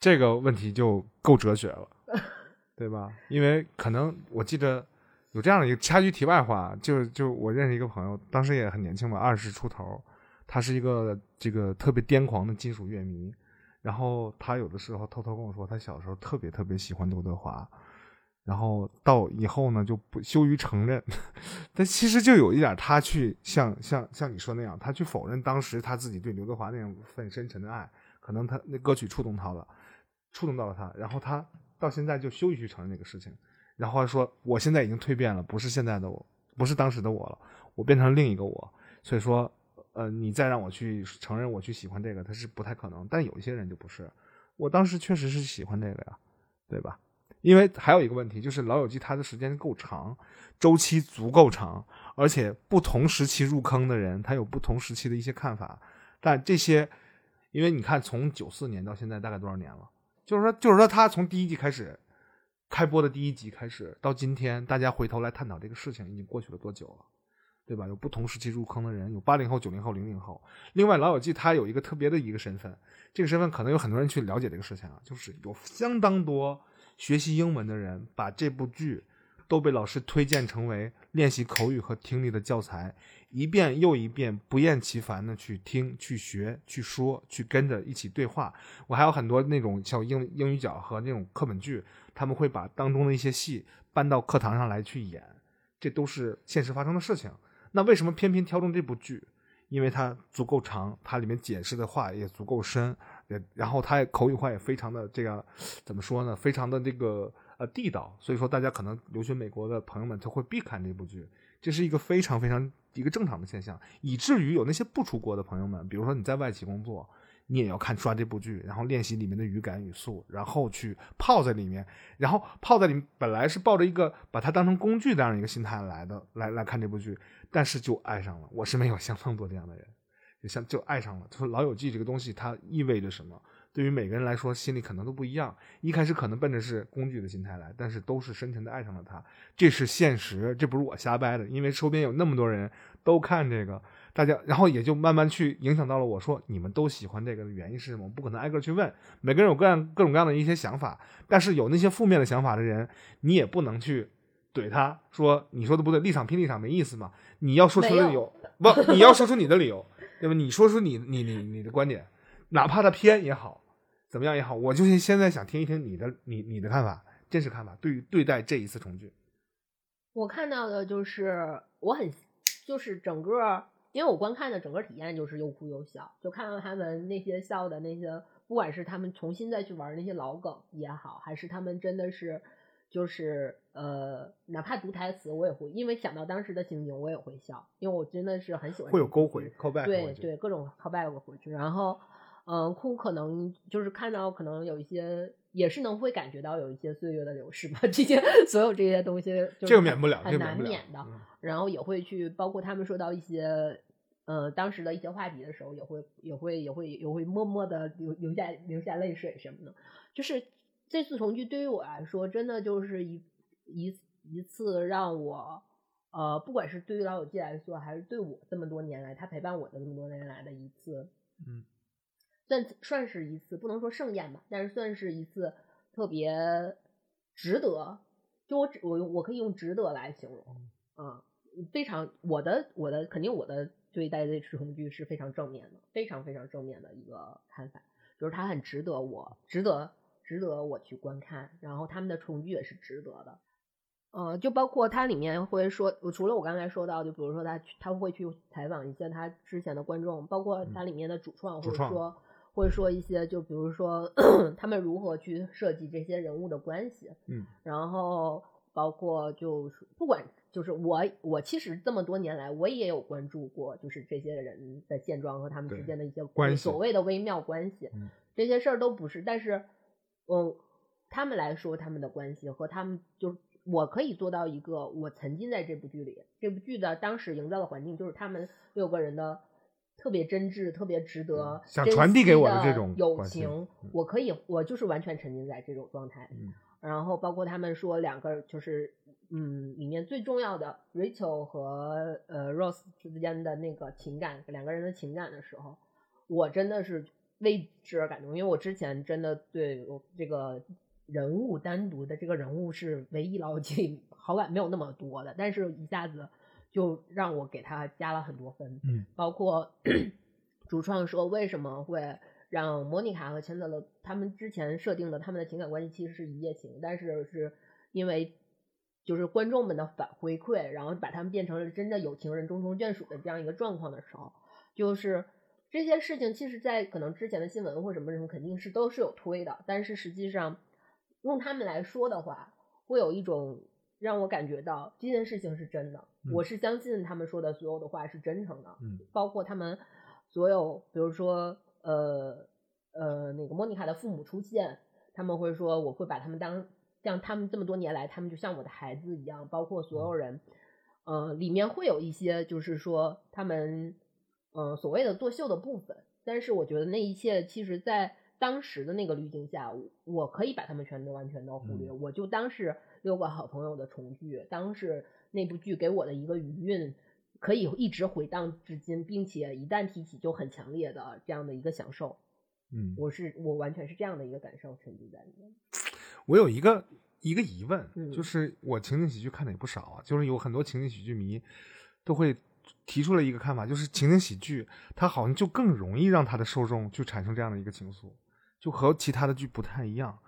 S7: 这个问题就够哲学了，对吧？因为可能我记得有这样的一个插句题外话，就就我认识一个朋友，当时也很年轻嘛，二十出头，他是一个这个特别癫狂的金属乐迷，然后他有的时候偷偷跟我说，他小时候特别特别喜欢刘德华，然后到以后呢就不羞于承认，但其实就有一点，他去像像像你说那样，他去否认当时他自己对刘德华那样份深沉的爱，可能他那歌曲触动他了，触动到了他，然后他到现在就羞于去承认这个事情，然后说我现在已经蜕变了，不是现在的我，不是当时的我了，我变成另一个我，所以说，呃，你再让我去承认我去喜欢这个，他是不太可能，但有一些人就不是，我当时确实是喜欢这个呀，对吧？因为还有一个问题就是《老友记》它的时间够长，周期足够长，而且不同时期入坑的人，他有不同时期的一些看法。但这些，因为你看，从九四年到现在大概多少年了？就是说，就是说，他从第一季开始开播的第一集开始到今天，大家回头来探讨这个事情，已经过去了多久了？对吧？有不同时期入坑的人，有八零后、九零后、零零后。另外，《老友记》它有一个特别的一个身份，这个身份可能有很多人去了解这个事情啊，就是有相当多学习英文的人把这部剧都被老师推荐成为练习口语和听力的教材，一遍又一遍不厌其烦的去听、去学、去说、去跟着一起对话。我还有很多那种像英英语角和那种课本剧，他们会把当中的一些戏搬到课堂上来去演，这都是现实发生的事情。那为什么偏偏挑中这部剧？因为它足够长，它里面解释的话也足够深，也然后它口语化也非常的这个怎么说呢？非常的这个呃地道，所以说大家可能留学美国的朋友们就会必看这部剧，这是一个非常非常一个正常的现象，以至于有那些不出国的朋友们，比如说你在外企工作。你也要看刷这部剧，然后练习里面的语感语速，然后去泡在里面，然后泡在里面。本来是抱着一个把它当成工具这样一个心态来的，来来看这部剧，但是就爱上了。我身边有相当多这样的人，就像就爱上了。他说《老友记》这个东西它意味着什么？对于每个人来说，心里可能都不一样。一开始可能奔着是工具的心态来，但是都是深沉的爱上了它。这是现实，这不是我瞎掰的，因为周边有那么多人都看这个。大家，然后也就慢慢去影响到了我说你们都喜欢这个的原因是什么？我不可能挨个去问，每个人有各样各种各样的一些想法，但是有那些负面的想法的人，你也不能去怼他说你说的不对，立场拼立场没意思嘛。你要说出理由，不，你要说出你的理由，对吧？你说出你你你你的观点，哪怕他偏也好，怎么样也好，我就是现在想听一听你的你你的看法，真实看法，对于对待这一次重聚，
S6: 我看到的就是我很就是整个。因为我观看的整个体验就是又哭又笑，就看到他们那些笑的那些，不管是他们重新再去玩那些老梗也好，还是他们真的是就是呃，哪怕读台词我也会，因为想到当时的情景我也会笑，因为我真的是很喜欢。
S7: 会有勾回，call back。
S6: 对对，各种 call back 回去，然后嗯，哭可能就是看到可能有一些也是能会感觉到有一些岁月的流逝吧，这些所有这些东西
S7: 这个免不了，
S6: 很难免的。然后也会去包括他们说到一些。呃，当时的一些话题的时候，也会也会也会也会默默的流流下流下泪水什么的。就是这次重聚对于我来说，真的就是一一一次让我呃，不管是对于老友记来说，还是对我这么多年来他陪伴我的这么多年来的一次，
S7: 嗯，
S6: 算算是一次不能说盛宴吧，但是算是一次特别值得。就我我我可以用值得来形容，啊，非常我的我的肯定我的。对待这次重聚是非常正面的，非常非常正面的一个看法，就是它很值得我，值得值得我去观看，然后他们的重聚也是值得的，呃，就包括它里面会说，除了我刚才说到，就比如说他他会去采访一些他之前的观众，包括它里面的主创，或者说会说一些，就比如说 他们如何去设计这些人物的关系，
S7: 嗯，
S6: 然后包括就是不管。就是我，我其实这么多年来，我也有关注过，就是这些人的现状和他们之间的一些
S7: 关系，
S6: 所谓的微妙关系，这些事儿都不是。但是，嗯，他们来说，他们的关系和他们，就我可以做到一个，我曾经在这部剧里，这部剧的当时营造的环境，就是他们六个人的特别真挚、特别值得
S7: 想传递给我
S6: 的
S7: 这种
S6: 友情，我可以，我就是完全沉浸在这种状态。然后包括他们说两个就是。嗯，里面最重要的 Rachel 和呃 Rose 之间的那个情感，两个人的情感的时候，我真的是为之而感动，因为我之前真的对我这个人物单独的这个人物是唯一牢记好感没有那么多的，但是一下子就让我给他加了很多分。
S7: 嗯，
S6: 包括 主创说为什么会让莫妮卡和钱德勒他们之前设定的他们的情感关系其实是一夜情，但是是因为。就是观众们的反回馈，然后把他们变成了真的有情人终成眷属的这样一个状况的时候，就是这些事情，其实，在可能之前的新闻或什么什么，肯定是都是有推的。但是实际上，用他们来说的话，会有一种让我感觉到这件事情是真的。我是相信他们说的所有的话是真诚的，
S7: 嗯，
S6: 包括他们所有，比如说，呃呃，那个莫妮卡的父母出现，他们会说我会把他们当。像他们这么多年来，他们就像我的孩子一样，包括所有人，呃，里面会有一些就是说他们，呃，所谓的作秀的部分，但是我觉得那一切其实，在当时的那个滤镜下，我我可以把他们全都完全都忽略，我就当是六个好朋友的重聚，当时那部剧给我的一个余韵。可以一直回荡至今，并且一旦提起就很强烈的这样的一个享受，
S7: 嗯，
S6: 我是我完全是这样的一个感受沉浸在里面。
S7: 我有一个一个疑问，
S6: 嗯
S7: 就是我情景喜剧看的也不少啊，就是有很多情景喜剧迷都会提出了一个看法，就是情景喜剧它好像就更容易让它的受众就产生这样的一个情愫，就和其他的剧不太一样。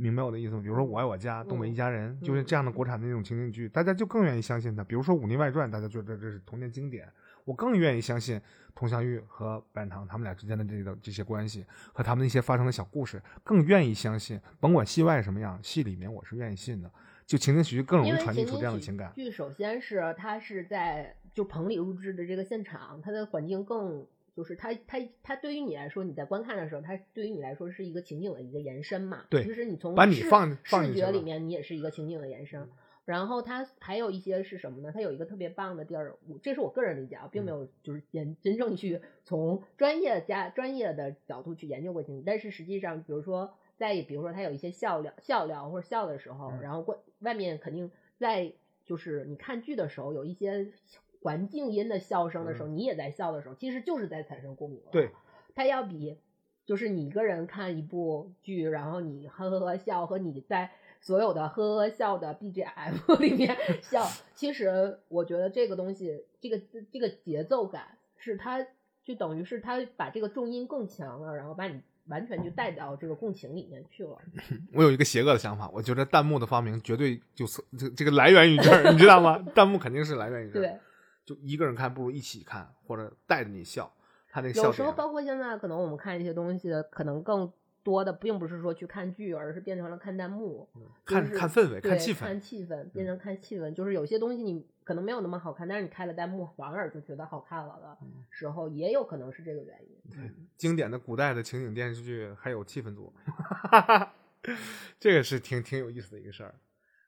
S7: 明白我的意思吗？比如说《我爱我家》《东北一家人》，就是这样的国产的那种情景剧，大家就更愿意相信它。比如说《武林外传》，大家觉得这是童年经典，我更愿意相信佟湘玉和白展堂他们俩之间的这个这些关系和他们那些发生的小故事，更愿意相信。甭管戏外什么样，戏里面我是愿意信的。就情景喜剧更容易传递出这样的情感。
S6: 剧首先是它是在就棚里录制的这个现场，它的环境更就是它它它对于你来说，你在观看的时候，它对于你来说是一个情景的一个延伸嘛。
S7: 对
S6: 其实你从
S7: 把你
S6: 视
S7: 放放
S6: 视觉里面，你也是一个情景的延伸。然后它还有一些是什么呢？它有一个特别棒的地儿，我这是我个人理解啊，并没有就是研真正去从专业加专业的角度去研究过情景，但是实际上，比如说在比如说它有一些笑料笑料或者笑的时候，然后外外面肯定在就是你看剧的时候有一些环境音的笑声的时候，你也在笑的时候，其实就是在产生共鸣了。
S7: 对，
S6: 它要比就是你一个人看一部剧，然后你呵呵呵笑和你在所有的呵呵笑的 BGM 里面 笑，其实我觉得这个东西，这个这个节奏感是它就等于是它把这个重音更强了，然后把你完全就带到这个共情里面去了。
S7: 我有一个邪恶的想法，我觉得弹幕的发明绝对就是这这个来源于这儿，你知道吗？弹幕肯定是来源于这儿。
S6: 对，
S7: 就一个人看不如一起看，或者带着你笑，他那个笑
S6: 有时候。包括现在可能我们看一些东西，可能更多的并不是说去看剧，而是变成了看弹幕，
S7: 看
S6: 就是
S7: 看氛围看气氛嗯
S6: 看气氛，变成看气氛。就是有些东西你可能没有那么好看，但是你开了弹幕反而就觉得好看了的
S7: 嗯
S6: 时候，也有可能是这个原因。
S7: 经典的古代的情景电视剧还有气氛组，这个是挺挺有意思的一个事儿。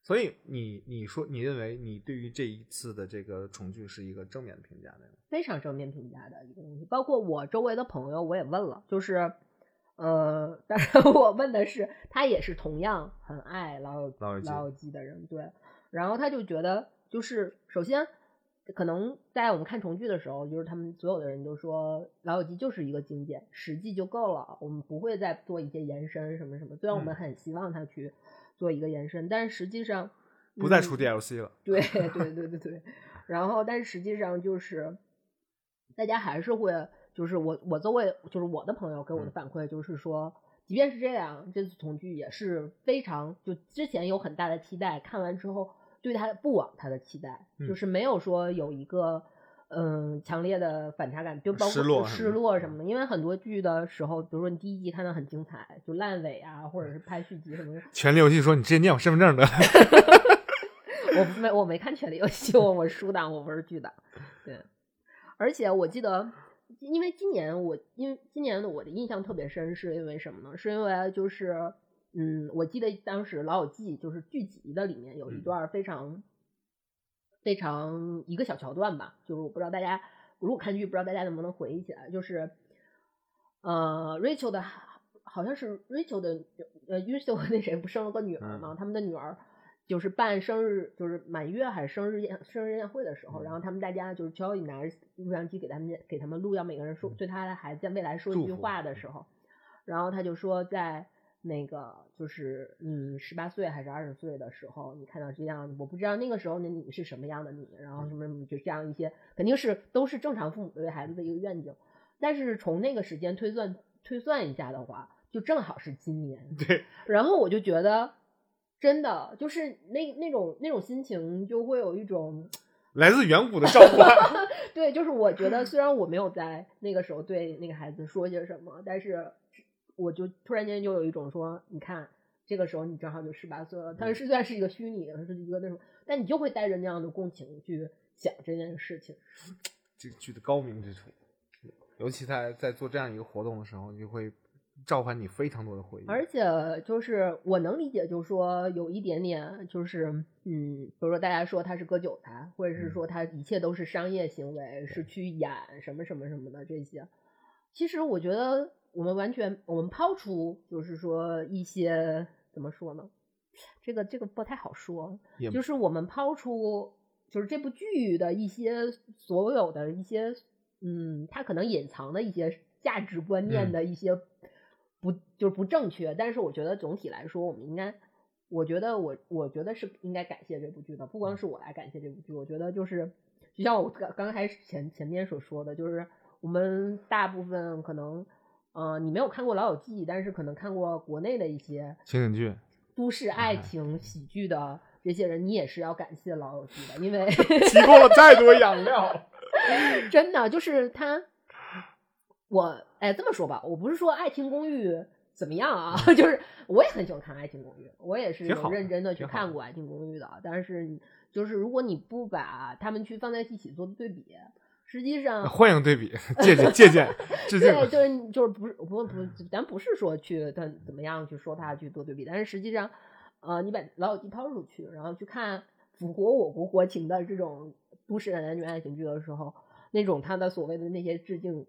S7: 所以你你说你认为你对于这一次的这个重聚是一个正面的评价的？
S6: 非常正面评价的一个东西。包括我周围的朋友，我也问了，就是，呃，当然我问的是，他也是同样很爱老友
S7: 老友记
S6: 老友记的人，对。然后他就觉得，就是首先，可能在我们看重聚的时候，就是他们所有的人都说老友记就是一个经典，十季就够了，我们不会再做一些延伸什么什么。虽然我们
S7: 嗯
S6: 很希望他去做一个延伸，但是实际上嗯
S7: 不再出 DLC 了。
S6: 对对对对对，然后但是实际上就是，大家还是会，就是我我周围就是我的朋友给我的
S7: 嗯
S6: 反馈就是说，即便是这样，这次重聚也是非常就之前有很大的期待，看完之后对他不枉他的期待，就
S7: 嗯
S6: 是没有说有一个。嗯，强烈的反差感，就包括
S7: 失落
S6: 失
S7: 什么的
S6: 落什么的，因为很多剧的时候，比如说你第一集看的很精彩，就烂尾啊，或者是拍续集什么的，
S7: 权力游戏说你直接念我身份证得了。
S6: 我没我没看《权力游戏》，我我是书党，我不是剧党。对，而且我记得，因为今年我因为今年的我的印象特别深，是因为什么呢？是因为就是嗯，我记得当时《老友记》就是剧集的里面有一
S7: 嗯
S6: 段非常、非常一个小桥段吧，就是我不知道大家如果看剧，不知道大家能不能回忆起来，就是呃，Rachel 的好像是 Rachel 的呃，Rachel 和那谁不生了个女儿吗？他们的女儿就是办生日，就是满月还是生日宴生日宴会的时候，然后他们大家就是乔伊拿着录像机给他们给他们录，要每个人说对他的孩子在未来说一句话的时候，然后他就说在。那个就是你十八岁还是二十岁的时候，你看到这样，我不知道那个时候的你是什么样的你，然后什么什么就这样一些，肯定是都是正常父母对孩子的一个愿景，但是从那个时间推算推算一下的话，就正好是今年。
S7: 对，
S6: 然后我就觉得，真的就是那那种那种心情，就会有一种，
S7: 来自远古的召唤。
S6: 对，就是我觉得虽然我没有在那个时候对那个孩子说些什么，但是我就突然间就有一种说，你看这个时候你正好就十八岁了，但是虽然是一个虚拟的，是一个那种，但你就会带着那样的共情去想这件事情。
S7: 这个剧的高明之处，尤其在在做这样一个活动的时候，你就会召唤你非常多的回忆。
S6: 而且就是我能理解，就是说有一点点就是嗯，比如说大家说他是割韭菜，或者是说他一切都是商业行为，是去演什么什么什么的这些。其实我觉得我们完全我们抛出就是说一些怎么说呢？这个这个不太好说，就是我们抛出就是这部剧的一些所有的一些嗯，它可能隐藏的一些价值观念
S7: 嗯
S6: 的一些不、就是不正确，但是我觉得总体来说，我们应该，我觉得我我觉得是应该感谢这部剧的，不光是我来感谢这部剧，我觉得就是就像我刚刚开始前前面所说的，就是我们大部分可能。呃，你没有看过《老友记》，但是可能看过国内的一些
S7: 情景剧，
S6: 都市爱情喜剧的这些人，你也是要感谢《老友记》的，因为
S7: 提供了太多养料。
S6: 真的就是他，我哎这么说吧，我不是说《爱情公寓》怎么样啊，就是我也很喜欢看《爱情公寓》，我也是有认真的去看过《爱情公寓》的，但是就是如果你不把他们去放在一起做对比，实际上
S7: 欢迎对比，借鉴借鉴，致敬。
S6: 对，就是就是不是不不，咱不是说去他怎么样去说他去做对比，但是实际上，呃，你把老友记抛出去，然后去看符合我国国情的这种都市男女爱情剧的时候，那种他的所谓的那些致敬，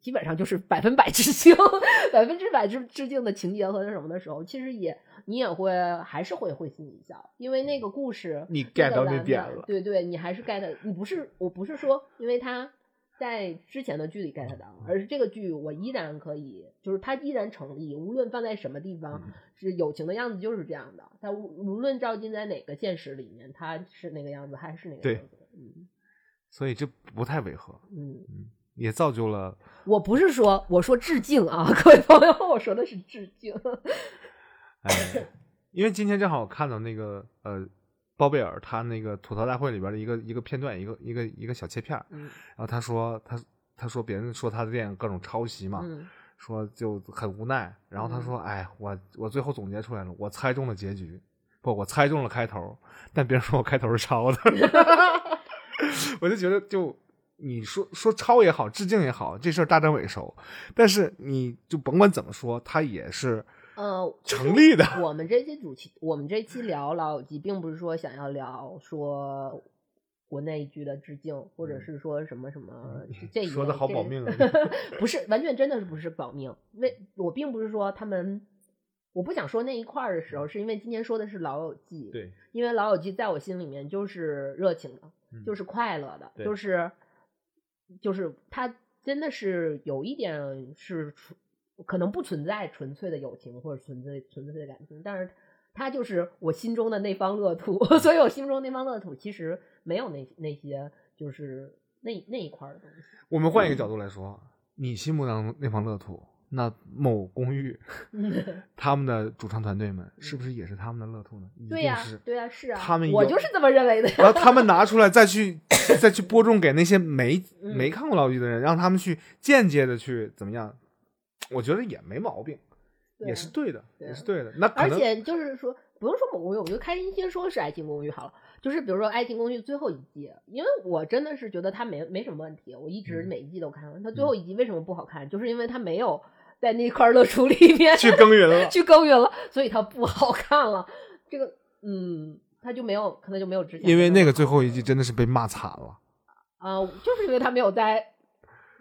S6: 基本上就是百分百致敬，百分之百致致敬的情节和那什么的时候，其实也你也会还是会会心一笑，因为那个故事
S7: 你 get 到那点了
S6: 对对，你还是 get，你不是我不是说因为他在之前的剧里 get 到，而是这个剧我依然可以，就是它依然成立，无论放在什么地方，
S7: 嗯
S6: 是友情的样子就是这样的。它无无论照进在哪个现实里面，它是那个样子，还是那个样子。嗯
S7: 所以这不太违和，
S6: 嗯，
S7: 也造就了
S6: 我不是说我说致敬啊，各位朋友，我说的是致敬。
S7: 哎，因为今天正好看到那个呃，包贝尔他那个吐槽大会里边的一个一个片段，一个一个一个小切片儿
S6: 嗯。
S7: 然后他说他他说别人说他的电影各种抄袭嘛，
S6: 嗯
S7: 说就很无奈，然后他。说，哎，我我最后总结出来了，我猜中了结局，不，我猜中了开头，但别人说我开头是抄的，我就觉得就。你说说抄也好，致敬也好，这事儿大张伟熟，但是你就甭管怎么说，他也是
S6: 呃，
S7: 成立的。
S6: 我们这期主题，我们这期聊老友记，并不是说想要聊说国内剧的致敬，或者是说什么什么这
S7: 说的好保命啊
S6: 不是完全真的是不是保命。为我并不是说他们，我不想说那一块儿的时候，是因为今天说的是老友记，
S7: 对，
S6: 因为老友记在我心里面就是热情的，
S7: 嗯
S6: 就是快乐的，就是就是它真的是有一点是纯可能不存在纯粹的友情或者纯粹纯粹的感情，但是他就是我心中的那方乐土，所以我心中那方乐土其实没有那那些就是那那一块儿的东西。
S7: 我们换一个角度来说，你心目当中那方乐土，那某公寓 他们的主创团队们是不是也是他们的乐土呢？
S6: 对呀。对呀、是啊，
S7: 他们有
S6: 我就是这么认为的呀。
S7: 然后他们拿出来再去 再去播种给那些没
S6: 嗯
S7: 没看过老剧的人，让他们去间接的去怎么样？我觉得也没毛病，也是对的，
S6: 对
S7: 也是对的。那
S6: 而且就是说，不用说某公寓，我就开心先说是《爱情公寓》好了。就是比如说《爱情公寓》最后一季，因为我真的是觉得它没没什么问题，我一直
S7: 嗯
S6: 每一季都看。它最后一季为什么不好看？就是因为它没有在那块乐厨里面
S7: 去耕耘了。
S6: 去耕耘了，所以它不好看了。这个，嗯，它就没有，可能就没有之前
S7: 因为那个最
S6: 后
S7: 后一季真的是被骂惨了。
S6: 啊、就是因为他没有在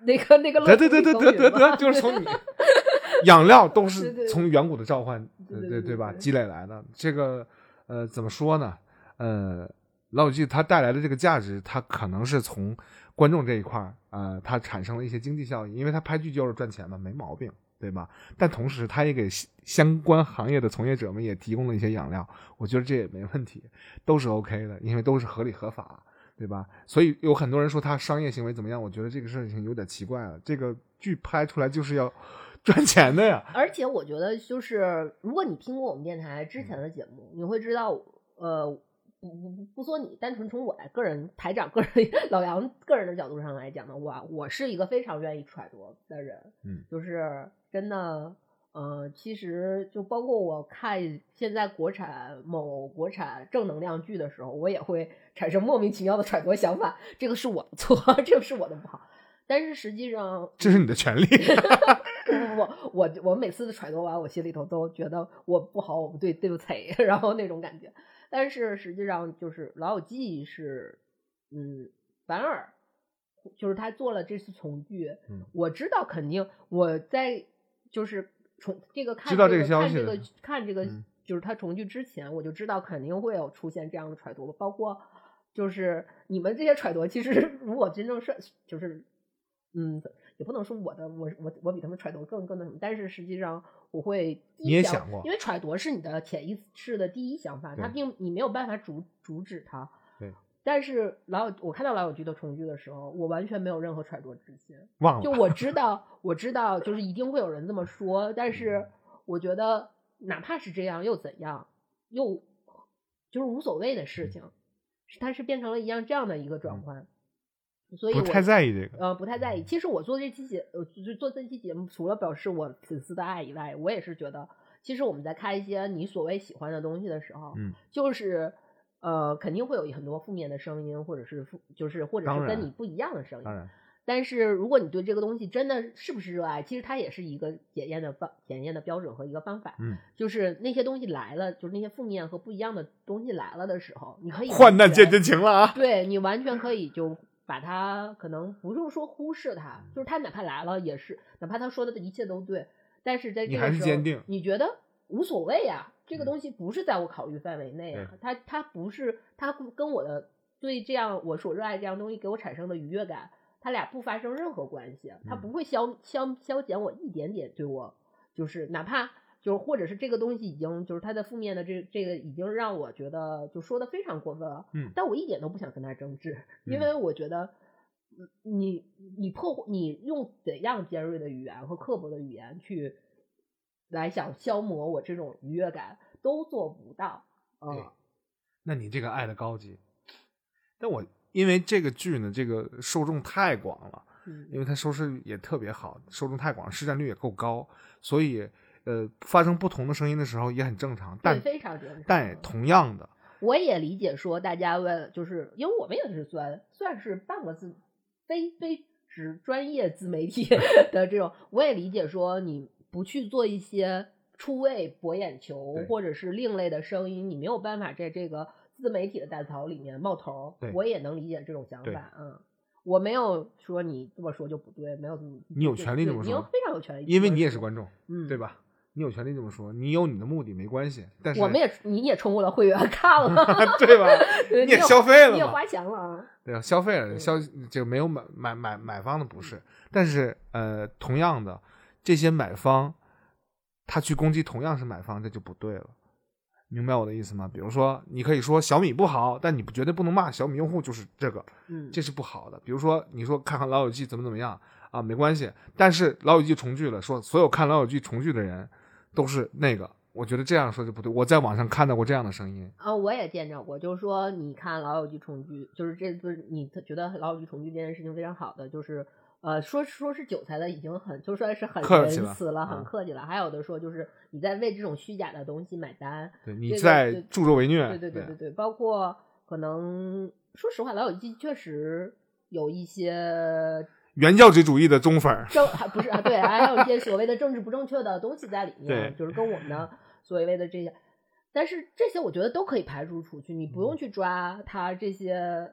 S6: 那个那个乐
S7: 得得得得得得，
S6: 嘛
S7: 就是从你 养料都是从远古的召唤，
S6: 对对
S7: 对吧？积累来的。这个呃，怎么说呢？呃，老友记它带来的这个价值，它可能是从观众这一块儿，呃，它产生了一些经济效益，因为它拍剧就是赚钱嘛，没毛病，对吧？但同时，他也给相相关行业的从业者们也提供了一些养料，我觉得这也没问题，都是 OK 的，因为都是合理合法。对吧？所以有很多人说他商业行为怎么样，我觉得这个事情有点奇怪了。这个剧拍出来就是要 赚钱的呀。
S6: 而且我觉得，就是如果你听过我们电台之前的节目，你会知道，呃，不不不不说你，单纯从我来个人台长个人老杨个人的角度上来讲呢，我我是一个非常愿意揣度的人，
S7: 嗯，
S6: 就是真的。呃，其实就包括我看现在国产某国产正能量剧的时候，我也会产生莫名其妙的揣度想法，这个是我的错，这个是我的不好。但是实际上，
S7: 这是你的权利。
S6: 我我我每次揣度完，我心里头都觉得我不好，我不对，对不起，然后那种感觉。但是实际上，就是《老友记》是，嗯，反而就是他做了这次重聚，
S7: 嗯
S6: 我知道肯定我在就是重这个看
S7: 知道
S6: 这
S7: 这个消息
S6: 看这个看这个
S7: 嗯
S6: 就是他重聚之前，我就知道肯定会有出现这样的揣度，包括就是你们这些揣度，其实 如果真正是就是嗯。也不能说我的我我我比他们揣度更更那什么，但是实际上我会
S7: 你也想过
S6: 因为揣度是你的潜意识的第一想法，它
S7: 对
S6: 并你没有办法阻阻止他。
S7: 对。
S6: 但是老友我看到老友记的重聚的时候，我完全没有任何揣度之心。
S7: 忘了，
S6: 就我知道，我知道，就是一定会有人这么说，但是我觉得哪怕是这样又怎样，又就是无所谓的事情，是它是变成了一样这样的一个转换，所以我
S7: 不太在意这个。
S6: 呃，不太在意。其实我做这期节，呃，就做这期节目，除了表示我粉丝的爱以外，我也是觉得，其实我们在看一些你所谓喜欢的东西的时候，
S7: 嗯，
S6: 就是呃，肯定会有很多负面的声音，或者是负，就是或者是跟你不一样的声音。
S7: 当然，
S6: 但是如果你对这个东西真的是不是热爱，其实它也是一个检验的方检验的标准和一个方法。
S7: 嗯，
S6: 就是那些东西来了，就是那些负面和不一样的东西来了的时候，你可以
S7: 患难见真情了啊！
S6: 对你完全可以就把它可能不用说忽视它，就是他哪怕来了也是，哪怕他说的一切都对，但是在这
S7: 你还是
S6: 个时候
S7: 坚定
S6: 你觉得无所谓啊，这个
S7: 嗯。
S6: 东西不是在我考虑范围内啊，它它不是它跟我的对这样我所热爱这样东西给我产生的愉悦感，它俩不发生任何关系，它
S7: 嗯。
S6: 不会消消消减我一点点对我，就是哪怕。就是，或者是这个东西已经，就是它的负面的这这个已经让我觉得就说的非常过分了，
S7: 嗯。
S6: 但我一点都不想跟他争执，因
S7: 嗯。
S6: 为我觉得，嗯你你破你用怎样尖锐的语言和刻薄的语言去来想消磨我这种愉悦感，都做不到。
S7: 对
S6: 嗯，
S7: 那你这个爱的高级，但我因为这个剧呢，这个受众太广了，
S6: 嗯
S7: 因为它收视也特别好，受众太广，市占率也够高，所以呃，发生不同的声音的时候也很正常。但
S6: 非常正常。
S7: 但也同样的，
S6: 我也理解说，大家为了就是因为我们也是算算是半个自非非职专业自媒体 的这种，我也理解说你不去做一些出位博眼球或者是另类的声音，你没有办法在这个自媒体的大槽里面冒头儿。我也能理解这种想法，嗯。我没有说你这么说就不对，没有这么，
S7: 你有权利这么说
S6: 你有非常有权利，
S7: 因为你也是观众，
S6: 嗯，
S7: 对？吧？你有权利这么说，你有你的目的没关系，但是
S6: 我们也你也充过了会员看了，
S7: 对吧？你也消费了嘛
S6: 你也花钱了啊。
S7: 对啊，消费了，消这个没有买买买买方的不是，但是呃，同样的这些买方，他去攻击同样是买方，这就不对了，明白我的意思吗？比如说，你可以说小米不好，但你不绝对不能骂小米用户就是这个，
S6: 嗯，
S7: 这是不好的。比如说，你说看看老友记怎么怎么样啊，没关系，但是老友记重聚了，说所有看老友记重聚的人都是那个，我觉得这样说就不对。我在网上看到过这样的声音，
S6: 啊，我也见着过，就是说，你看《老友记》重聚，就是这次你觉得《老友记》重聚这件事情非常好的，就是呃，说说是韭菜的已经很就算是很仁慈了，很
S7: 嗯
S6: 客气了。还有的说就是你在为这种虚假的东西买单，
S7: 对你在助纣为虐，
S6: 对对对对对，包括可能说实话，《老友记》确实有一些
S7: 原教旨主义的忠粉儿。
S6: 政 还不是啊，对，还有一些所谓的政治不正确的东西在里面，就是跟我们的 所谓的这些，但是这些我觉得都可以排除出去，你不
S7: 嗯
S6: 用去抓他这些，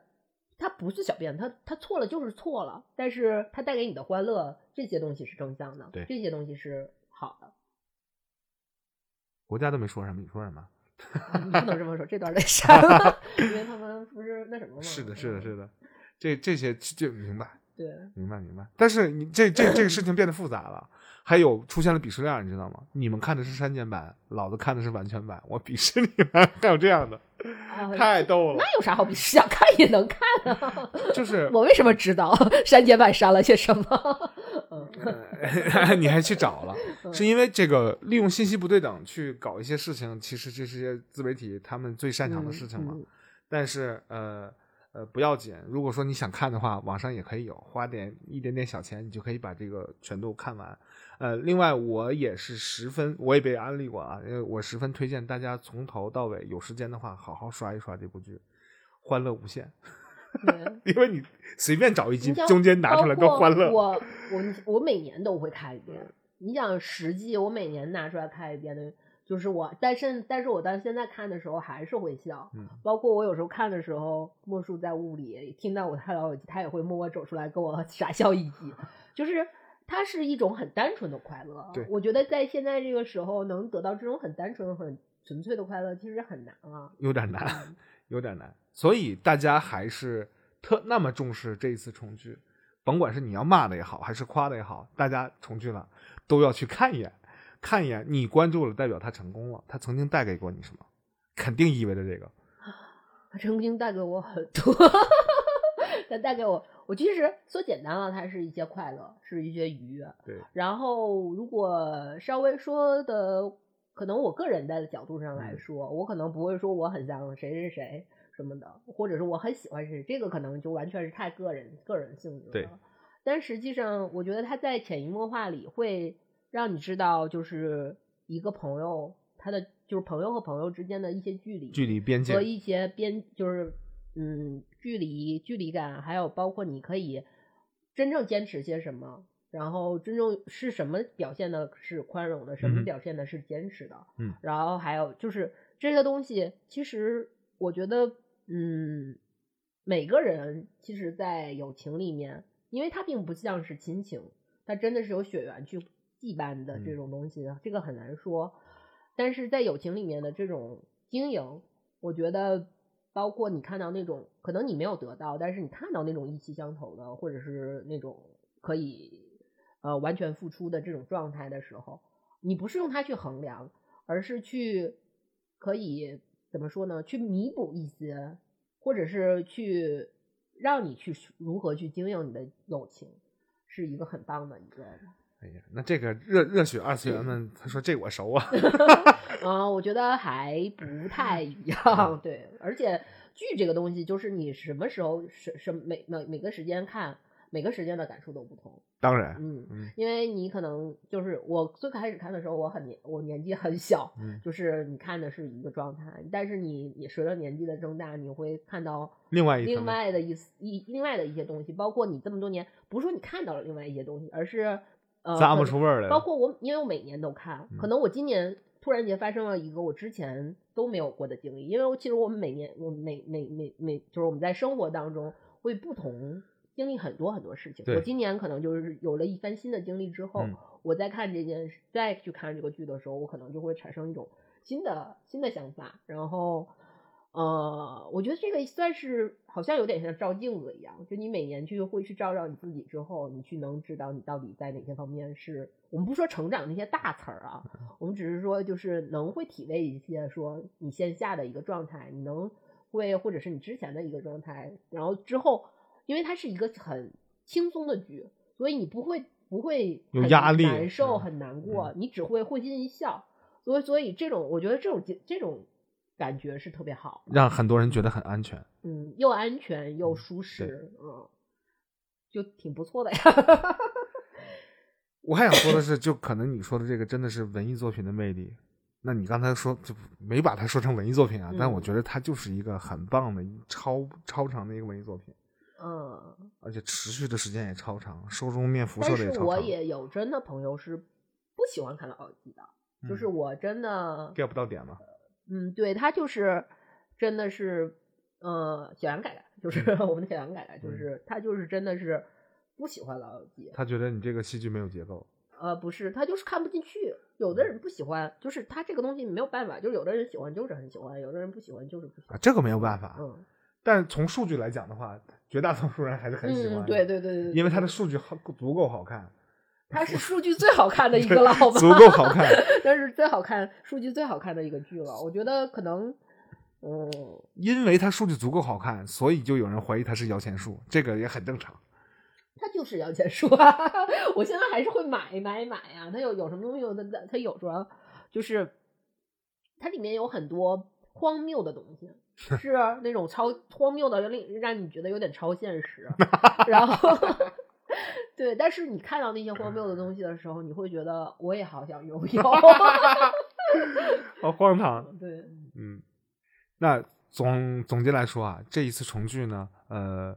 S6: 他不是小便，他他错了就是错了，但是他带给你的欢乐，这些东西是正向的，
S7: 对
S6: 这些东西是好的，
S7: 国家都没说什么，你说什么？
S6: 你不能这么说，这段得删了，因为他们不是那什么吗？
S7: 是的，是的，
S6: 嗯
S7: 是的，这这些就明白，
S6: 对，
S7: 明白，明白。但是你这这这个事情变得复杂了，还有出现了鄙视链，你知道吗？你们看的是删减版，老子看的是完全版，我鄙视你们，还有这样的，
S6: 啊
S7: 太逗了
S6: 那。有啥好鄙视？想看也能看啊！
S7: 就是
S6: 我为什么知道删减版删了些什么？嗯
S7: 你还去找了，是因为这个利用信息不对等去搞一些事情，其实这是些自媒体他们最擅长的事情嘛。
S6: 嗯嗯
S7: 但是呃呃不要紧，如果说你想看的话，网上也可以有，花点一点点小钱，你就可以把这个全都看完。呃，另外我也是十分，我也被安利过啊，因为我十分推荐大家从头到尾有时间的话，好好刷一刷这部剧，欢乐无限。因为你随便找一集中间拿出来都欢乐。
S6: 我我我每年都会看一遍。你想十季，我每年拿出来看一遍的，就是我，但是但是我到现在看的时候还是会笑。
S7: 嗯
S6: 包括我有时候看的时候，莫叔在屋里听到我看到耳机，他也会默默走出来跟我 傻笑一集，就是。它是一种很单纯的快乐，
S7: 对
S6: 我觉得在现在这个时候能得到这种很单纯、很纯粹的快乐，其实很难啊。
S7: 有点难，
S6: 嗯
S7: 有点难。所以大家还是特那么重视这一次重聚，甭管是你要骂的也好，还是夸的也好，大家重聚了都要去看一眼，看一眼。你关注了，代表他成功了，他曾经带给过你什么？肯定意味着这个。
S6: 他曾经带给我很多，他带给我，我其实说简单了，它是一些快乐，是一些愉悦。
S7: 对，
S6: 然后如果稍微说的，可能我个人的角度上
S7: 嗯
S6: 来说，我可能不会说我很像谁谁谁什么的，或者是我很喜欢谁，这个可能就完全是太个人个人性质了。
S7: 对
S6: 但实际上，我觉得他在潜移默化里会让你知道，就是一个朋友他的就是朋友和朋友之间的一些距离，
S7: 距离边界
S6: 和一些边就是嗯距离距离感，还有包括你可以真正坚持些什么，然后真正是什么表现的是宽容的，什么表现的是坚持的，
S7: 嗯，
S6: 然后还有就是这些东西，其实我觉得嗯每个人其实，在友情里面，因为它并不像是亲情，它真的是有血缘去羁绊的这
S7: 嗯
S6: 种东西，这个很难说。但是在友情里面的这种经营，我觉得包括你看到那种可能你没有得到，但是你看到那种意气相投的，或者是那种可以呃完全付出的这种状态的时候，你不是用它去衡量，而是去可以怎么说呢？去弥补一些，或者是去让你去如何去经营你的友情，是一个很棒的一个。
S7: 哎呀，那这个热热血二次元们，他说这我熟啊。
S6: 嗯，我觉得还不太一样，对，而且剧这个东西，就是你什么时候什什每每每个时间看，每个时间的感受都不同。
S7: 当然，
S6: 嗯
S7: 嗯，
S6: 因为你可能就是我最开始看的时候，我很年我年纪很小，
S7: 嗯
S6: 就是你看的是一个状态，但是你你随着年纪的增大，你会看到
S7: 另外一
S6: 另外的一丝一另外的一些东西，包括你这么多年，不是说你看到了另外一些东西，而是呃
S7: 咂
S6: 不
S7: 出味儿来
S6: 包括我，因为我每年都看，可能我今年突然间发生了一个我之前都没有过的经历，因为我其实我们每年我们每每每每就是我们在生活当中会不同经历很多很多事情。我今年可能就是有了一番新的经历之后，
S7: 嗯
S6: 我再看这件事，再去看这个剧的时候，我可能就会产生一种新的新的想法，然后。呃，我觉得这个算是好像有点像照镜子一样，就你每年去会去照照你自己之后，你去能知道你到底在哪些方面是我们不说成长那些大词儿啊，我们只是说就是能会体味一些说你线下的一个状态，你能会或者是你之前的一个状态，然后之后，因为它是一个很轻松的局，所以你不会不会
S7: 有压力
S6: 难受、
S7: 嗯
S6: 很难过，你只会会心一笑。所以，所以这种我觉得这种这种感觉是特别好，
S7: 让很多人觉得很安全。
S6: 嗯，又安全又舒适，嗯，就挺不错的呀。
S7: 我还想说的是，就可能你说的这个真的是文艺作品的魅力。那你刚才说就没把它说成文艺作品啊，但我
S6: 嗯
S7: 觉得它就是一个很棒的、超超长的一个文艺作品，
S6: 嗯，
S7: 而且持续的时间也超长，受众面辐射的也超长。
S6: 我也有真的朋友是不喜欢看老友记的，就是
S7: 嗯
S6: 我真的
S7: ，get 不到点嘛？
S6: 嗯，对他就是真的是，呃，小杨改改，就是
S7: 嗯
S6: 我们的小杨改改，就是他就是真的是不喜欢老友记，
S7: 他觉得你这个戏剧没有结构。
S6: 呃，不是，他就是看不进去。有的人不喜欢，就是他这个东西没有办法，就是有的人喜欢就是很喜欢，有的人不喜欢就是不喜欢。
S7: 啊，这个没有办法。
S6: 嗯
S7: 但从数据来讲的话，绝大多数人还是很喜欢。
S6: 对对对，对
S7: 因为他的数据好足够好看，
S6: 它是数据最好看的一个了，好吧？
S7: 足够好看。
S6: 但是最好看、数据最好看的一个剧了。我觉得可能，嗯，
S7: 因为它数据足够好看，所以就有人怀疑它是摇钱树，这个也很正常。
S6: 它就是摇钱树啊！我现在还是会买买买啊、它有有什么东西，它它它有时候就是它里面有很多荒谬的东西，是那种超荒谬的，令让你觉得有点超现实。然后，对，但是你看到那些荒谬的东西的时候，你会觉得我也好想拥有。
S7: 好荒唐。
S6: 对，
S7: 嗯，那总总结来说啊，这一次重聚呢，呃，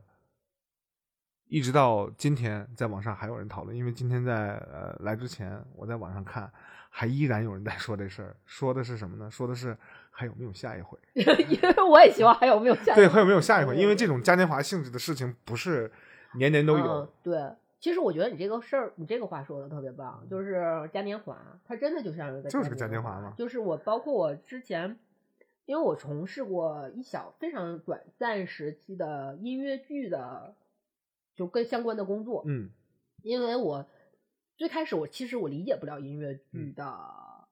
S7: 一直到今天，在网上还有人讨论，因为今天在呃来之前，我在网上看，还依然有人在说这事儿，说的是什么呢？说的是还有没有下一回？
S6: 因为我也希望还有没有下一回对，
S7: 还有没有下一回？因为这种嘉年华性质的事情不是年年都有
S6: 嗯。对，其实我觉得你这个事儿，你这个话说的特别棒，就是嘉年华，它真的就像一个
S7: 就是个嘉
S6: 嘉
S7: 年华嘛。
S6: 就是我包括我之前，因为我从事过一小非常短暂时期的音乐剧的，就跟相关的工作，
S7: 嗯。
S6: 因为我最开始我其实我理解不了音乐剧的
S7: 嗯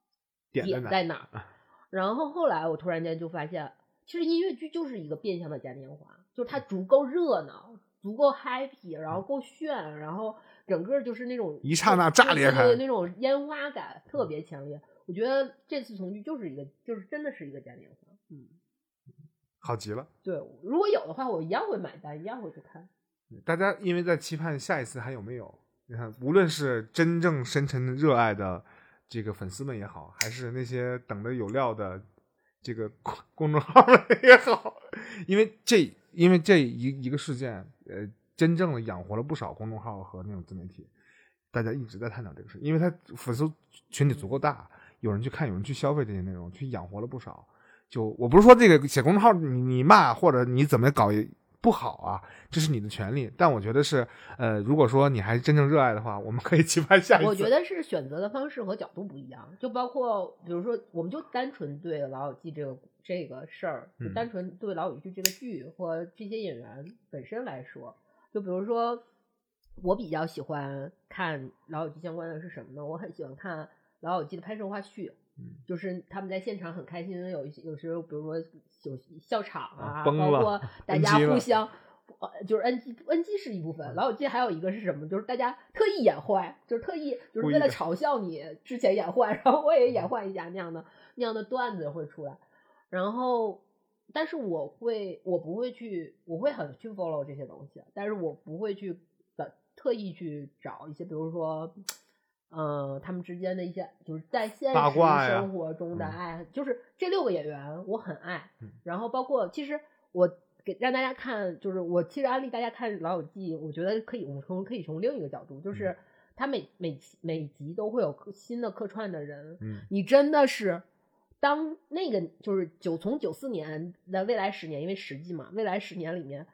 S7: 点在哪
S6: 点在哪儿，然后后来我突然间就发现，其实音乐剧就是一个变相的嘉年华，就是它足够热闹，足够 happy，然后够炫，然后整个就是那种
S7: 一刹那炸裂开
S6: 对对对那种烟花感特别强烈。我觉得这次重聚就是一个，就是真的是一个嘉年华。嗯，
S7: 好极了。
S6: 对，如果有的话，我一样会买单，一样会去看。
S7: 大家因为在期盼下一次还有没有？你看，无论是真正深沉热爱的这个粉丝们也好，还是那些等的有料的这个公 公众号们也好，因为这因为这一一个事件，呃，真正的养活了不少公众号和那种自媒体。大家一直在探讨这个事，因为他粉丝群体足够大，有人去看，有人去消费这些内容，去养活了不少。就我不是说这个写公众号你你骂或者你怎么搞不好啊，这是你的权利。但我觉得是，呃，如果说你还真正热爱的话，我们可以期盼下一次。
S6: 我觉得是选择的方式和角度不一样，就包括比如说，我们就单纯对《老友记》这个这个事儿，就
S7: 嗯
S6: 单纯对《老友记》这个剧或这些演员本身来说，就比如说，我比较喜欢看《老友记》相关的是什么呢？我很喜欢看《老友记》的拍摄花絮。
S7: 嗯
S6: 就是他们在现场很开心，有一些有时候，比如说有笑场啊，
S7: 啊
S6: 包括大家互相呃，就是 NG NG 是一部分，老友记还有一个是什么？就是大家特意演坏，就是特意就是为了嘲笑你之前演坏，然后我也演坏一下那样的那样的段子会出来。然后，但是我会我不会去，我会很去 follow 这些东西，但是我不会去的特意去找一些，比如说。呃，他们之间的一些就是在现实生活中的
S7: 嗯
S6: 爱，就是这六个演员我很爱，
S7: 嗯。
S6: 然后包括其实我给让大家看，就是我其实安利大家看《老友记》，我觉得可以，我们从可以从另一个角度，
S7: 嗯
S6: 就是他每每每集都会有新的客串的人，
S7: 嗯。
S6: 你真的是当那个就是九从九四年的未来十年，因为实际嘛，未来十年里面，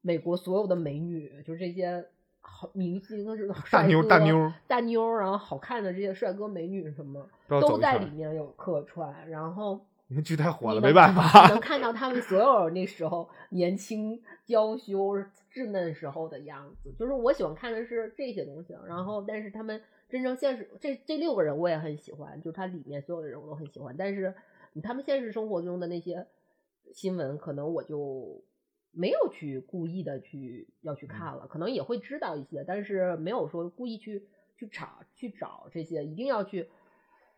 S6: 美国所有的美女，就是这些好明星，是
S7: 大妞
S6: 帅哥
S7: 大妞
S6: 大妞儿，然后好看的这些帅哥美女什么，
S7: 都
S6: 都在里面有客串，然后。
S7: 因为剧太火了，没办法。
S6: 能看到他们所有那时候年轻、娇羞、稚嫩时候的样子。就是我喜欢看的是这些东西，然后但是他们真正现实这这六个人我也很喜欢，就是他里面所有的人我都很喜欢，但是他们现实生活中的那些新闻，可能我就没有去故意的去要去看了，可能也会知道一些，但是没有说故意去去查去找这些，一定要去。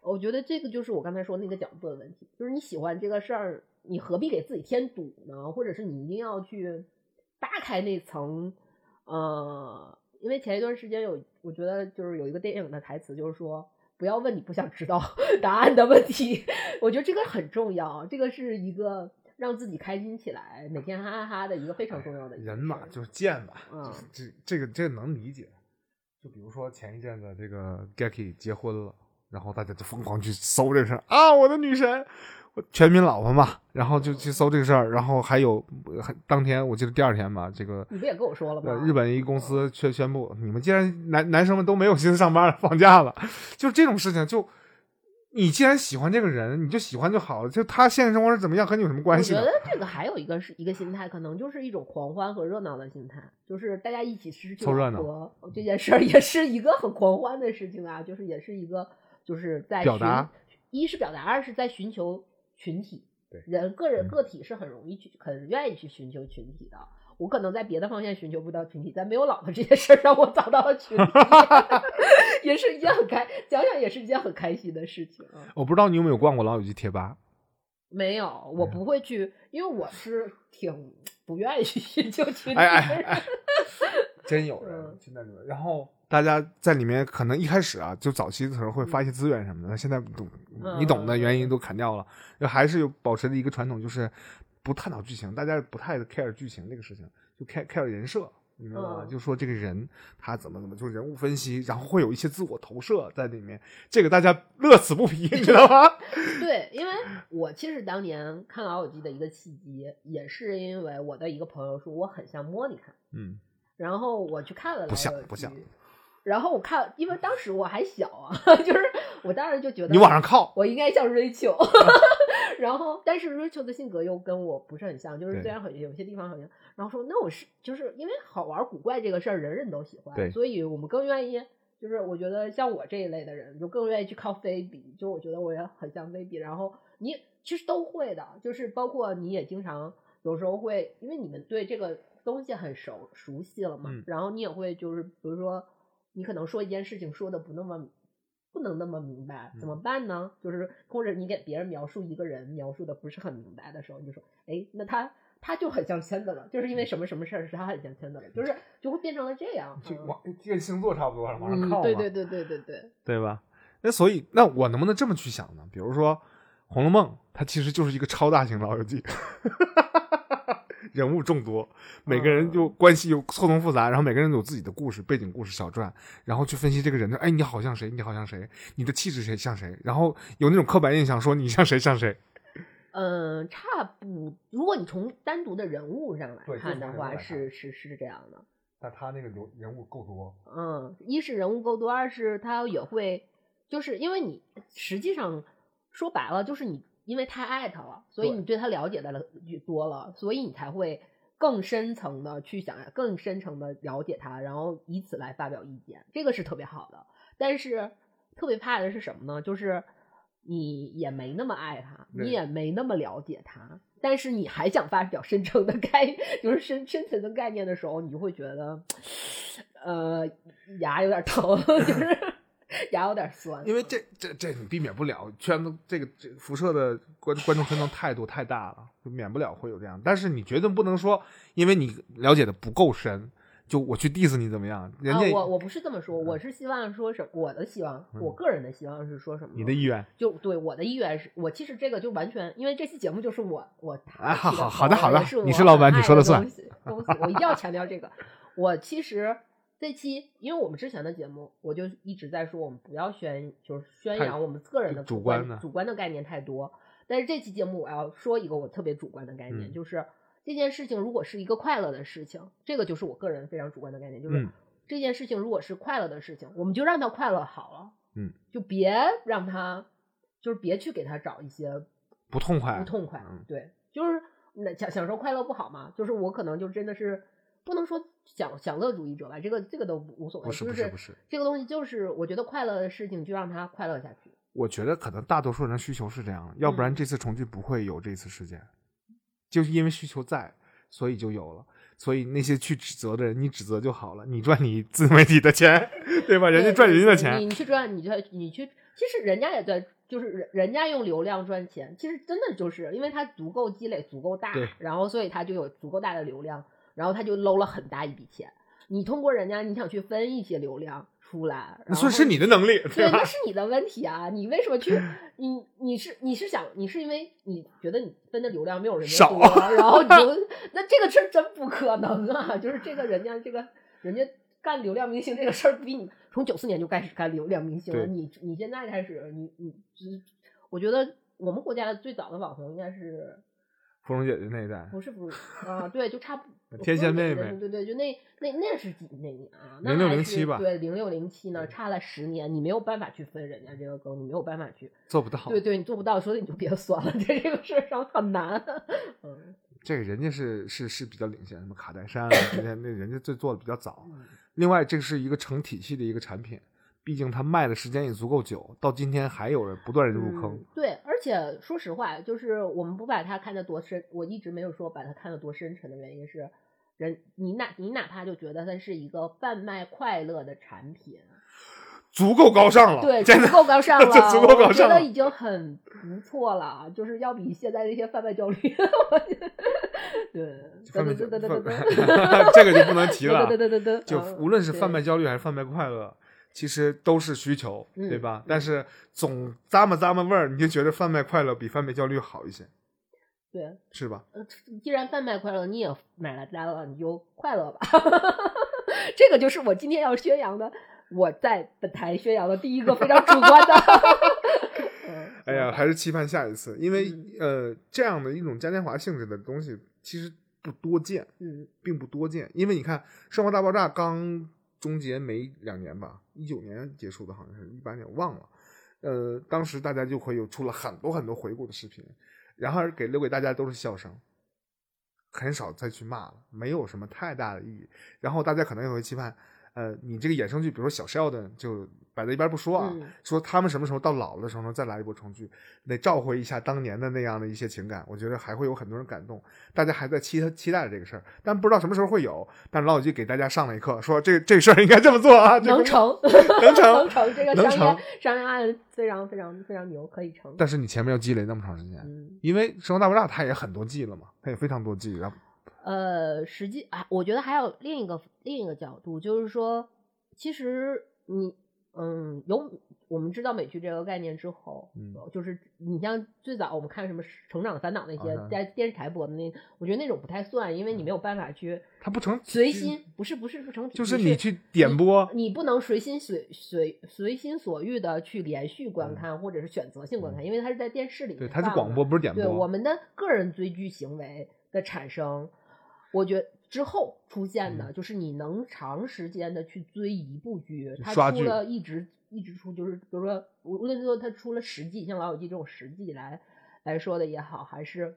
S6: 我觉得这个就是我刚才说那个角度的问题，就是你喜欢这个事儿，你何必给自己添堵呢？或者是你一定要去扒开那层，呃，因为前一段时间有，我觉得就是有一个电影的台词，就是说不要问你不想知道 答案的问题。我觉得这个很重要，这个是一个让自己开心起来，每天哈哈哈的一个非常重要的
S7: 人嘛就是贱嘛，
S6: 嗯
S7: 就是这这个这个能理解。就比如说前一阵子这个 Gaki 结婚了，然后大家就疯狂去搜这个事儿啊，我的女神，我全民老婆嘛，然后就去搜这个事儿，然后还有当天我记得第二天吧，这个
S6: 你不也跟我说了吗？
S7: 呃日本一公司却宣布，你们既然男男生们都没有心思上班了，放假了，就这种事情就。你既然喜欢这个人，你就喜欢就好了。就他现实生活是怎么样，和你有什么关系
S6: 我觉？得这个还有一个是一个心态，可能就是一种狂欢和热闹的心态，就是大家一起失去
S7: 凑热闹
S6: 这件事儿，也是一个很狂欢的事情啊，就是也是一个就是在寻
S7: 表达，
S6: 一是表达，二是在寻求群体。
S7: 对
S6: 人个人
S7: 嗯
S6: 个体是很容易去很愿意去寻求群体的。我可能在别的方向寻求不到群体，但没有老婆这件事儿让我找到了群体，也是一件很开，想想也是一件很开心的事情啊。
S7: 我不知道你有没有逛过老友记贴吧。
S6: 没有，我不会去，因为我是挺不愿意去寻求群体
S7: 哎哎
S6: 的人。
S7: 哎，真有人
S6: 嗯
S7: 现在里面，然后大家在里面可能一开始啊，就早期的时候会发一些资源什么的，现在懂你懂的原因都砍掉了，就还是有保持着一个传统，就是不探讨剧情，大家不太 care 剧情这个事情，就 care care 人设，你明白吗？
S6: 嗯
S7: 就说这个人他怎么怎么，就是人物分析，然后会有一些自我投射在里面，这个大家乐此不疲，你知道吗？
S6: 对，因为我其实当年看《老友记》的一个契机，也是因为我的一个朋友说我很像莫妮卡，
S7: 嗯，
S6: 然后我去看了《
S7: 不像不像
S6: 然后我看，因为当时我还小啊，就是我当时就觉得
S7: 你往上靠，
S6: 我应该像 Rachel，然后但是 Rachel 的性格又跟我不是很像，就是虽然很有些地方很像，然后说那我是就是因为好玩古怪这个事儿人人都喜欢，所以我们更愿意。就是我觉得像我这一类的人，就更愿意去靠菲比。就我觉得我也很像菲比，然后你其实都会的，就是包括你也经常有时候会，因为你们对这个东西很熟熟悉了嘛，
S7: 嗯
S6: 然后你也会就是比如说你可能说一件事情说的不那么不能那么明白，怎么
S7: 嗯
S6: 办呢？就是或者你给别人描述一个人描述的不是很明白的时候，你就说，哎，那他他就很像圈子了，就是因为什么什么事儿是他很像圈子了，就是就会变成了这样。嗯
S7: 就往这个星座差不多，往上
S6: 嗯
S7: 靠嘛，
S6: 对对对对对对，
S7: 对吧？那所以，那我能不能这么去想呢？比如说《红楼梦》，它其实就是一个超大型老友记，人物众多，每个人就关系又错综复杂，然后每个人有自己的故事、背景故事、小传，然后去分析这个人的，哎，你好像谁？你好像谁？你的气质谁像谁？然后有那种刻板印象，说你像谁像谁？
S6: 嗯，差不，如果你从单独的人物上来看的话，是是是这样的。
S7: 但他那个人人物够多，
S6: 嗯，一是人物够多，二是他也会，就是因为你实际上说白了，就是你因为太爱他了，所以你对他了解的了多了，所以你才会更深层的去想，更深层的了解他，然后以此来发表意见，这个是特别好的。但是特别怕的是什么呢？就是你也没那么爱他，你也没那么了解他，但是你还想发表深层的概，就是深深层的概念的时候，你就会觉得，呃，牙有点疼，就是 牙有点酸。
S7: 因为这这这你避免不了，圈子这个这辐射的观观众圈层态度太大了，就免不了会有这样。但是你绝对不能说，因为你了解的不够深，就我去 diss 你怎么样？人家、
S6: 啊、我我不是这么说，我是希望说什我的希望，我个人的希望是说什么？
S7: 你的意愿
S6: 就对我的意愿是，我其实这个就完全，因为这期节目就是我我
S7: 啊好好的好的你是老板你说了算
S6: 我一定要强调这个。我其实这期，因为我们之前的节目，我就一直在说，我们不要宣，就是宣扬我们个人的
S7: 主
S6: 观
S7: 观的
S6: 主观的概念太多。但是这期节目我要说一个我特别主观的概念，
S7: 嗯
S6: 就是这件事情如果是一个快乐的事情，这个就是我个人非常主观的概念，就是
S7: 嗯
S6: 这件事情如果是快乐的事情，我们就让它快乐好了，
S7: 嗯，
S6: 就别让它，就是别去给他找一些
S7: 不痛快，
S6: 不痛快，
S7: 嗯
S6: 对，就是那享享受快乐不好嘛，就是我可能就真的是不能说享享乐主义者吧，这个这个都无所谓，
S7: 不是不是不是，
S6: 这个东西就是我觉得快乐的事情就让他快乐下去，
S7: 我觉得可能大多数人的需求是这样的，要不然
S6: 嗯
S7: 这次重聚不会有这次事件，就是因为需求在，所以就有了。所以那些去指责的人，你指责就好了，你赚你 自媒体的钱，对吧？人家赚人家的钱，
S6: 你去赚，你去你去，其实人家也在，就是人人家用流量赚钱，其实真的就是因为他足够积累足够大，然后所以他就有足够大的流量，然后他就搂了很大一笔钱。你通过人家，你想去分一些流量出来，
S7: 那算是你的能力，
S6: 对，
S7: 吧
S6: 那？是你的问题啊！你为什么去？你你是你是想你是因为你觉得你分的流量没有人家
S7: 少
S6: 多，然后你 就那这个事儿真不可能啊！就是这个人家这个人家干流量明星这个事儿，比你从九四年就开始干流量明星了，你你现在开始，你你只我觉得我们国家最早的网红应该是
S7: 芙蓉姐姐那一代，
S6: 不是不是啊？对，就差不
S7: 天仙妹妹
S6: 对对对，就那那那是几哪年啊？那
S7: 06
S6: 还
S7: 07吧
S6: 对，零六零七呢，差了十年，你没有办法去分人家这个羹，你没有办法去，
S7: 做不到。
S6: 对对，你做不到，所以你就别算了，在这个事儿上很难。嗯，
S7: 这个人家是是是比较领先，什么卡戴珊啊，之前那人家这做的比较早。另外，这是一个成体系的一个产品，毕竟它卖的时间也足够久，到今天还有人不断地入坑。
S6: 嗯对，而且说实话，就是我们不把它看得多深，我一直没有说把它看得多深沉的原因是，人你哪你哪怕就觉得它是一个贩卖快乐的产品，
S7: 足够高尚了，
S6: 对，足够高尚
S7: 这
S6: 了，
S7: 足够高
S6: 我觉
S7: 尚了
S6: 得已经很不错了，就是要比现在这些贩卖焦虑，我觉得对，
S7: 贩卖
S6: 对对对对对对，
S7: 这个就不能提了。
S6: 对对对对对，
S7: 就
S6: 嗯
S7: 无论是贩卖焦虑还是贩卖快乐，其实都是需求，
S6: 嗯
S7: 对吧？但是总咂摸咂摸味儿，你就觉得贩卖快乐比贩卖焦虑好一些。
S6: 对，
S7: 是吧？
S6: 呃，既然贩卖快乐，你也买了单了，你就快乐吧。这个就是我今天要宣扬的，我在本台宣扬的第一个非常主观的。嗯
S7: 哎呀，还是期盼下一次，因为
S6: 嗯
S7: 呃，这样的一种嘉年华性质的东西其实不多见，
S6: 嗯
S7: 并不多见。因为你看《生活大爆炸》刚终结没两年吧，一九年结束的，好像是一八年，忘了。呃，当时大家就会有出了很多很多回顾的视频，然而给留给大家都是笑声，很少再去骂了，没有什么太大的意义。然后大家可能也会期盼，呃，你这个衍生剧，比如说小 Sheldon 就摆在一边不说啊，
S6: 嗯
S7: 说他们什么时候到老了的时候呢，再来一波重聚，得召回一下当年的那样的一些情感，我觉得还会有很多人感动，大家还在期期待着这个事儿，但不知道什么时候会有。但是老友记给大家上了一课，说这这事儿应该这么做啊，
S6: 能成，
S7: 能成
S6: 能成，这个商业商业案非常非常非常牛，可以成。
S7: 但是你前面要积累那么长时间，
S6: 嗯，
S7: 因为《生活大爆炸》它也很多季了嘛，它也非常多季，然后
S6: 呃，实际啊，我觉得还有另一个另一个角度，就是说，其实你嗯，有我们知道美剧这个概念之后，
S7: 嗯。
S6: 就是你像最早我们看什么《成长烦恼》那些
S7: 啊
S6: 在电视台播的那，我觉得那种不太算，因为你没有办法去
S7: 它不成
S6: 随心，不是不是不成，
S7: 就是
S6: 你
S7: 你去点播，
S6: 你不能随心随随随心所欲的去连续观看，或者是选择性观看，因为它是在电视里
S7: 对，它是广播不是点。播。
S6: 对我，们的个人追剧行为的产生，我觉得之后出现的、就是你能长时间的去追一部剧，它出了一直一直出，就是比如说无无论说它出了十季，像《老友记》这种十季来来说的也好，还是。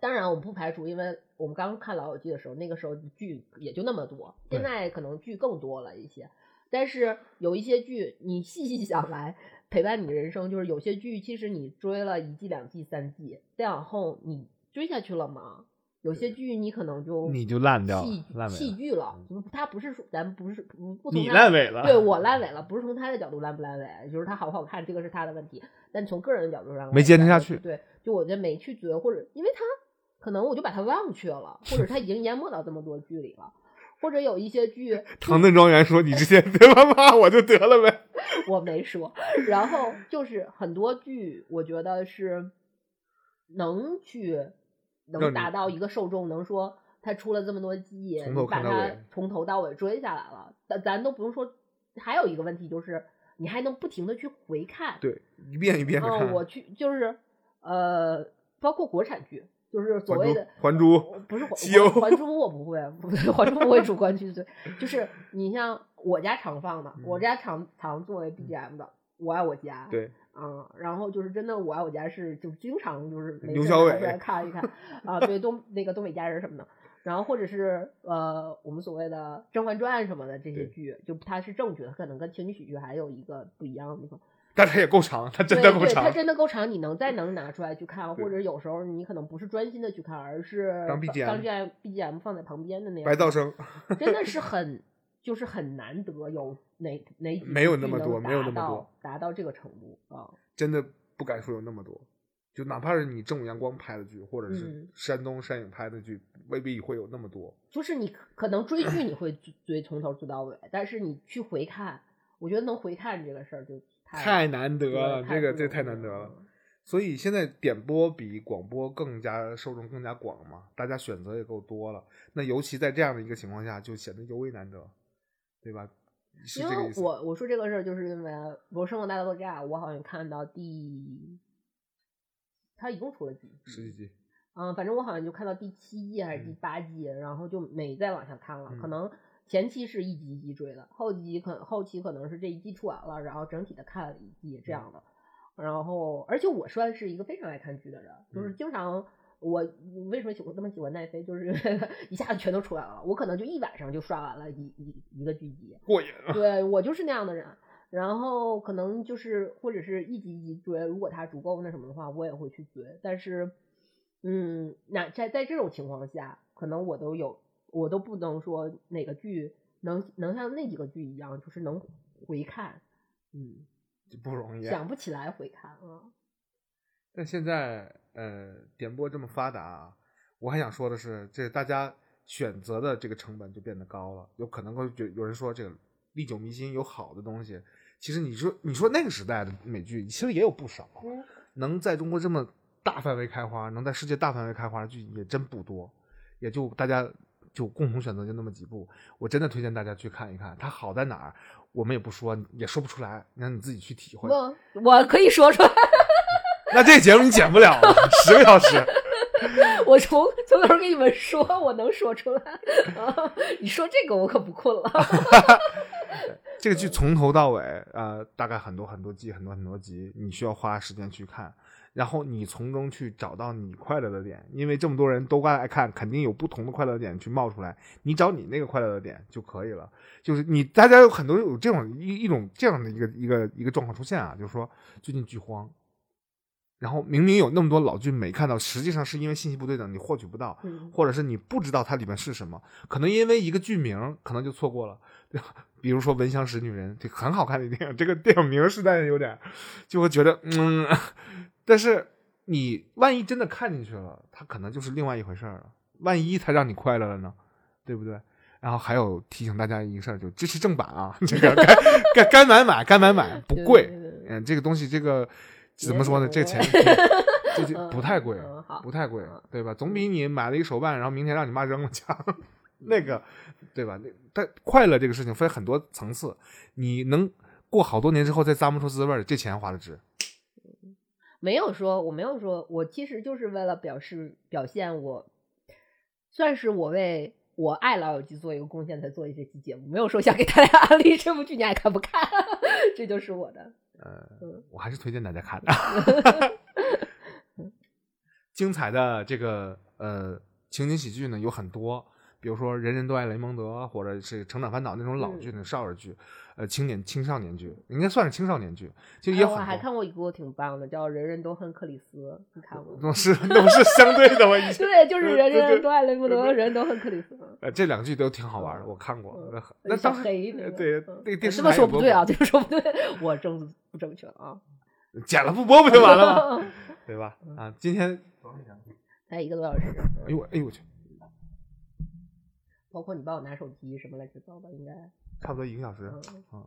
S6: 当然，我们不排除，因为我们刚看《老友记》的时候，那个时候剧也就那么多，现在可能剧更多了一些。但是有一些剧，你细细想来，陪伴你的人生，就是有些剧，其实你追了一季、两季、三季，再往后你追下去了吗？有些剧你可能就
S7: 你就烂掉了
S6: 弃
S7: 烂尾了
S6: 弃剧了。就是它不是说咱不是不不从
S7: 你烂尾了，
S6: 对我烂尾了，不是从他的角度烂不烂尾，就是他好不好看，这个是他的问题。但从个人的角度上，
S7: 没坚持下去
S6: 对，就我就没去追，或者因为他可能我就把他忘却了，或者他已经淹没到这么多剧里了，或者有一些剧
S7: 唐顿庄园说：“你之前 别骂骂我就得了呗。
S6: 我没说，然后就是很多剧，我觉得是能去能达到一个受众，能说他出了这么多季，你把它
S7: 看到尾
S6: 从头到尾追下来了，咱咱都不用说。还有一个问题就是，你还能不停的去回看，
S7: 对，一遍一遍的看。
S6: 嗯，我去就是呃，包括国产剧，就是所谓的
S7: 还珠
S6: 不是还
S7: 西游
S6: 还还珠我不会，不是还珠不会主观去追，就是你像我家常放的，我家常常作为 BGM 的《我爱我家》，
S7: 嗯对，
S6: 嗯，然后就是真的《我爱我家》是就经常就是没
S7: 刘小伟
S6: 来看一看啊，对东那个东北家人什么的。然后或者是呃，我们所谓的《甄嬛传》什么的这些剧，就它是正剧，它可能跟情景喜剧还有一个不一样的地方。
S7: 但它也够长，它真的够长。
S6: 它真的够长，你能再能拿出来去看，或者有时候你可能不是专心的去看，而是
S7: 当 BGM
S6: 当 BGM BGM 放在旁边的那样，
S7: 白噪声，
S6: 真的是很就是很难得有哪哪几
S7: 没有那么多没有那么多
S6: 达到这个程度啊，
S7: 真的不敢说有那么多。就哪怕是你正午阳光拍的剧，或者是
S6: 嗯
S7: 山东山影拍的剧，未必会有那么多。
S6: 就是你可可能追剧你会追追从头追到尾，但是你去回看，我觉得能回看这个事儿就太
S7: 太难得了，这个这太难得了。
S6: 嗯
S7: 所以现在点播比广播更加受众更加广嘛，大家选择也够多了。那尤其在这样的一个情况下，就显得尤为难得，对吧？
S6: 因为。我我说这个事儿，就是因为《我生活大爆炸》，我好像看到第，它一共出了几季？
S7: 十几集，
S6: 嗯，反正我好像就看到第七季还是第
S7: 嗯
S6: 八季，然后就没再往下看了。可
S7: 嗯
S6: 能前期是一集一集追的，后集可后期可能是这一季出完了，然后整体的看了一季这样的。然后，而且我算是一个非常爱看剧的人，就是
S7: 嗯
S6: 经常我为什么喜欢那么喜欢奈飞，就是一下子全都出来了，我可能就一晚上就刷完了一一一个剧集。
S7: 过瘾啊！
S6: 对我就是那样的人。然后可能就是或者是一集一集追，如果它足够那什么的话，我也会去追。但是，嗯，那在在这种情况下，可能我都有，我都不能说哪个剧能能像那几个剧一样，就是能回看，嗯，
S7: 不容易啊。
S6: 想不起来回看啊。
S7: 但现在呃，点播这么发达啊，我还想说的是，这大家选择的这个成本就变得高了，有可能会有有人说这个历久弥新，有好的东西。其实你说你说那个时代的美剧，其实也有不少，
S6: 嗯
S7: 能在中国这么大范围开花，能在世界大范围开花的剧也真不多，也就大家就共同选择就那么几部。我真的推荐大家去看一看，它好在哪儿，我们也不说，也说不出来，让你自己去体会。
S6: 我我可以说出来，
S7: 那这节目你剪不了了，十个小时。
S6: 我从从头给你们说，我能说出来。啊你说这个我可不困了。
S7: 这个剧从头到尾，呃，大概很多很多季，很多很多集，你需要花时间去看，然后你从中去找到你快乐的点，因为这么多人都爱看，肯定有不同的快乐点去冒出来，你找你那个快乐的点就可以了。就是你大家有很多有这种一一种这样的一个一个一个状况出现啊，就是说最近剧荒。然后明明有那么多老剧没看到，实际上是因为信息不对等，你获取不到，
S6: 嗯
S7: 或者是你不知道它里面是什么，可能因为一个剧名，可能就错过了，对吧？比如说《闻香识女人》，这很好看的电影，这个电影名实在是有点，就会觉得嗯，但是你万一真的看进去了，它可能就是另外一回事儿了。万一它让你快乐了呢，对不对？然后还有提醒大家一个事儿，就支持正版啊，这个该该该买买，该买买，不贵。嗯，这个东西，这个怎么说呢？这钱这这不太贵不太贵
S6: 嗯，
S7: 对吧？总比你买了一个手办，然后明天让你妈扔了强。那个，对吧？那但快乐这个事情分很多层次，你能过好多年之后再咂摸出滋味儿，这钱花的值。
S6: 没有说，我没有说，我其实就是为了表示表现我，算是我为我爱老友记做一个贡献才做一这期节目，没有说想给大家安利这部剧，你爱看不看？这就是我的。
S7: 我还是推荐大家看的。精彩的这个呃情景喜剧呢有很多，比如说《人人都爱雷蒙德》，或者是《成长烦恼》那种老剧、那种少儿剧，呃，青年青少年剧，应该算是青少年剧，就也
S6: 哎我还。看过一部挺棒的，叫《人人都恨克里斯》，你看过吗？
S7: 那是都是相对的，我以前
S6: 对，就是人人都爱雷蒙德，人人都恨克里斯。
S7: 呃这两个剧都挺好玩的，我看过。那那
S6: 小
S7: 当时
S6: 黑那个
S7: 呃对
S6: 嗯
S7: 那个电视
S6: 这么
S7: 台
S6: 说不对啊，
S7: 过
S6: 这么说不对，我政治不正确啊。
S7: 剪了不播不就完了吗？对吧？啊，今天
S6: 才 一个多小时，
S7: 哎呦我哎呦我去，
S6: 包括你帮我拿手机什么乱七八糟的，应该
S7: 差不多一个小时。
S6: 嗯
S7: 嗯，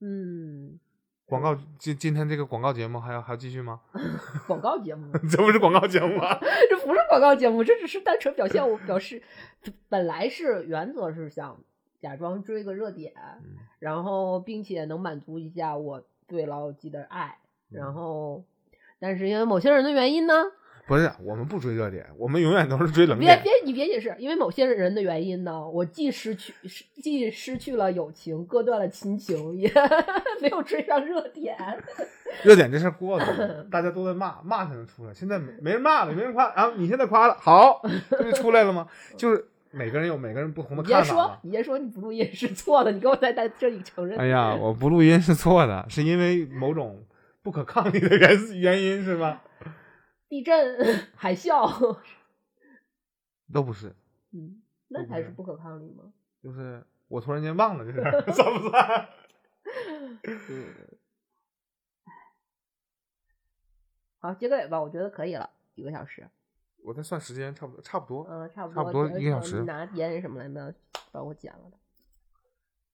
S6: 嗯，
S7: 广告今今天这个广告节目还要还要继续吗？
S6: 广告节目，
S7: 这不是广告节目吗？
S6: 这不是广告节目，这只是单纯表现我表示，本来是原则是想假装追个热点，
S7: 嗯
S6: 然后并且能满足一下我对老友记的爱，
S7: 嗯
S6: 然后但是因为某些人的原因呢，
S7: 不是，我们不追热点，我们永远都是追冷点。
S6: 别别你别解释，因为某些人的原因呢，我既失去既失去了友情，割断了亲情，也 没有追上热点。
S7: 热点这事儿过了，大家都在骂，骂才能出来。现在没没人骂了，没人夸，然后你现在夸了，好，这就出来了吗？就是每个人有每个人不同的
S6: 你别说
S7: 看法嘛，。
S6: 你别说你不录音是错的，你给我在在这里承认。
S7: 哎呀，我不录音是错的，是因为某种不可抗力的原原因是吧？
S6: 地震、海啸，
S7: 都不是，
S6: 嗯，那才是不可抗力吗？
S7: 就是我突然间忘了这事儿，算不算？
S6: 嗯，好，结个尾吧，我觉得可以了，一个小时，
S7: 我再算时间，差不多，差不多，
S6: 嗯，差不多
S7: 差不多
S6: 呃
S7: 一个小时
S6: 你拿烟什么来的，把我剪了的，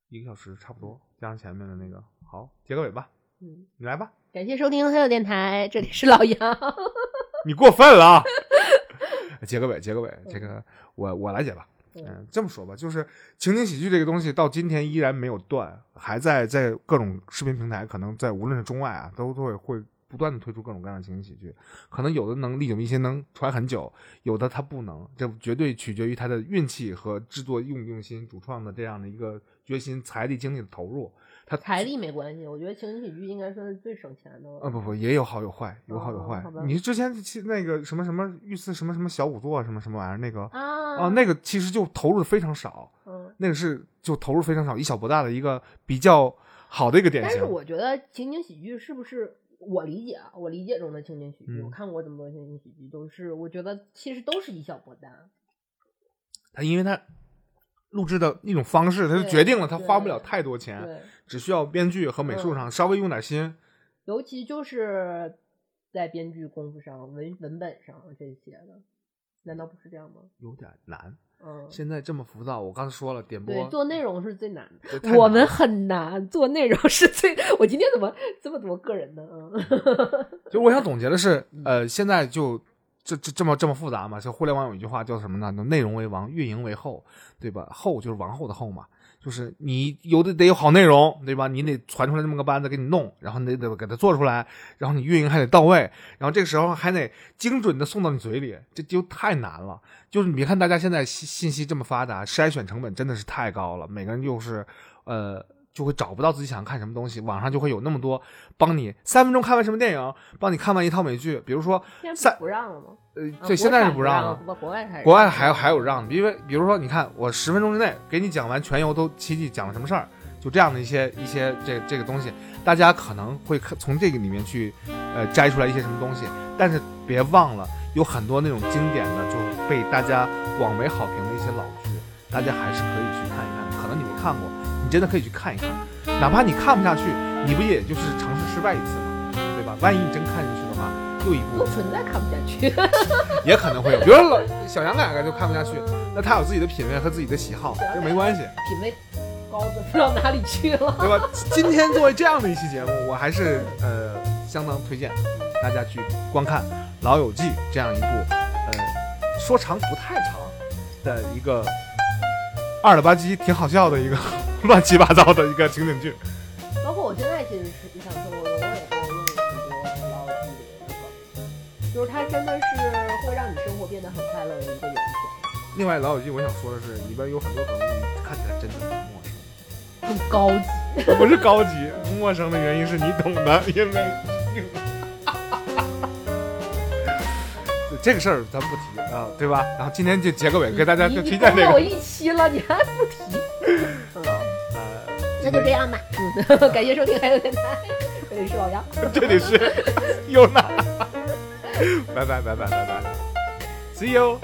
S7: 一个小时差不多，加上前面的那个，好，结个尾吧，
S6: 嗯，
S7: 你来吧。
S6: 感谢收听黑色电台，这里是老杨，
S7: 你过分了啊！结个尾，结个尾，这个我我来解吧。嗯，这么说吧，就是情景喜剧这个东西到今天依然没有断，还在在各种视频平台，可能在无论是中外啊，都都会会不断的推出各种各样的情景喜剧。可能有的能历久弥新，能传很久；有的它不能，这绝对取决于他的运气和制作用不用心、主创的这样的一个决心、财力、精力的投入。他
S6: 财力没关系，我觉得情景喜剧应该算是最省钱的了。
S7: 啊不不，也有好有坏，有好有坏。
S6: 哦
S7: 你之前去那个什么什么御赐什么什么小仵作什么什么玩意儿那个
S6: 啊
S7: 啊，那个其实就投入的非常少，
S6: 嗯，
S7: 那个是就投入非常少，以小博大的一个比较好的一个典型
S6: 但是。我觉得情景喜剧是不是我理解啊？我理解中的情景喜剧，
S7: 嗯
S6: 我看过这么多情景喜剧，都是我觉得其实都是以小博大。
S7: 他因为他录制的一种方式，他就决定了他花不了太多钱，只需要编剧和美术上稍微用点心。
S6: 尤其就是在编剧功夫上、文文本上这些的，难道不是这样吗？
S7: 有点难，
S6: 嗯，
S7: 现在这么浮躁，我刚才说了点播
S6: 对，做内容是最难的，我们很难做内容是最。我今天怎么这么多个人呢？嗯，
S7: 就我想总结的是，呃，现在就这这这么这么复杂嘛？就互联网有一句话叫什么呢？内容为王，运营为后，对吧？后就是王后的后嘛，就是你有的得有好内容，对吧？你得传出来这么个班子给你弄，然后你得给它做出来，然后你运营还得到位，然后这个时候还得精准的送到你嘴里，这就太难了。就是你别看大家现在信信息这么发达，筛选成本真的是太高了，每个人就是呃。就会找不到自己想看什么东西，网上就会有那么多帮你三分钟看完什么电影，帮你看完一套美剧，比如说
S6: 现不不让了吗？
S7: 呃，
S6: 啊
S7: 对，现在是
S6: 不
S7: 不让了
S6: 国外还是
S7: 国外还有还有让的，因为比如说，你看我十分钟之内给你讲完全游都奇迹讲了什么事儿，就这样的一些一些这这个东西，大家可能会看从这个里面去呃摘出来一些什么东西，但是别忘了有很多那种经典的就被大家广为好评的一些老剧，大家还是可以去看一看，可能你没看过，你真的可以去看一看，哪怕你看不下去，你不也就是尝试失败一次吗，对吧？万一你真看进去的话，又一部
S6: 不存在看不下去。
S7: 也可能会有，比如说老小杨两个就看不下去，那他有自己的品味和自己的喜好，这没关系，
S6: 品味高的不知道哪里去了。
S7: 对吧？今天作为这样的一期节目，我还是呃相当推荐大家去观看《老友记》这样一部呃说长不太长的一个二了吧唧挺好笑的一个 乱七八糟的一个情景剧。
S6: 包括我现在其实是日常生活中，我也会用很多老友记里面的梗，就是它真的是会让你生活变得很快乐的一个影片。
S7: 另外，《老友记》我想说的是，里边有很多梗，你看起来真的很陌生。
S6: 很高级，
S7: 不是高级，陌生的原因是你懂的，因为这个事儿咱不提啊，对吧？然后今天就结个尾，给大家就推荐这个。
S6: 我一期了，你还不提？嗯，
S7: 呃，
S6: 那就这样吧。嗯，感谢收听还有电台，这里 是老杨。
S7: 这里是优娜，拜拜拜拜拜拜，See you。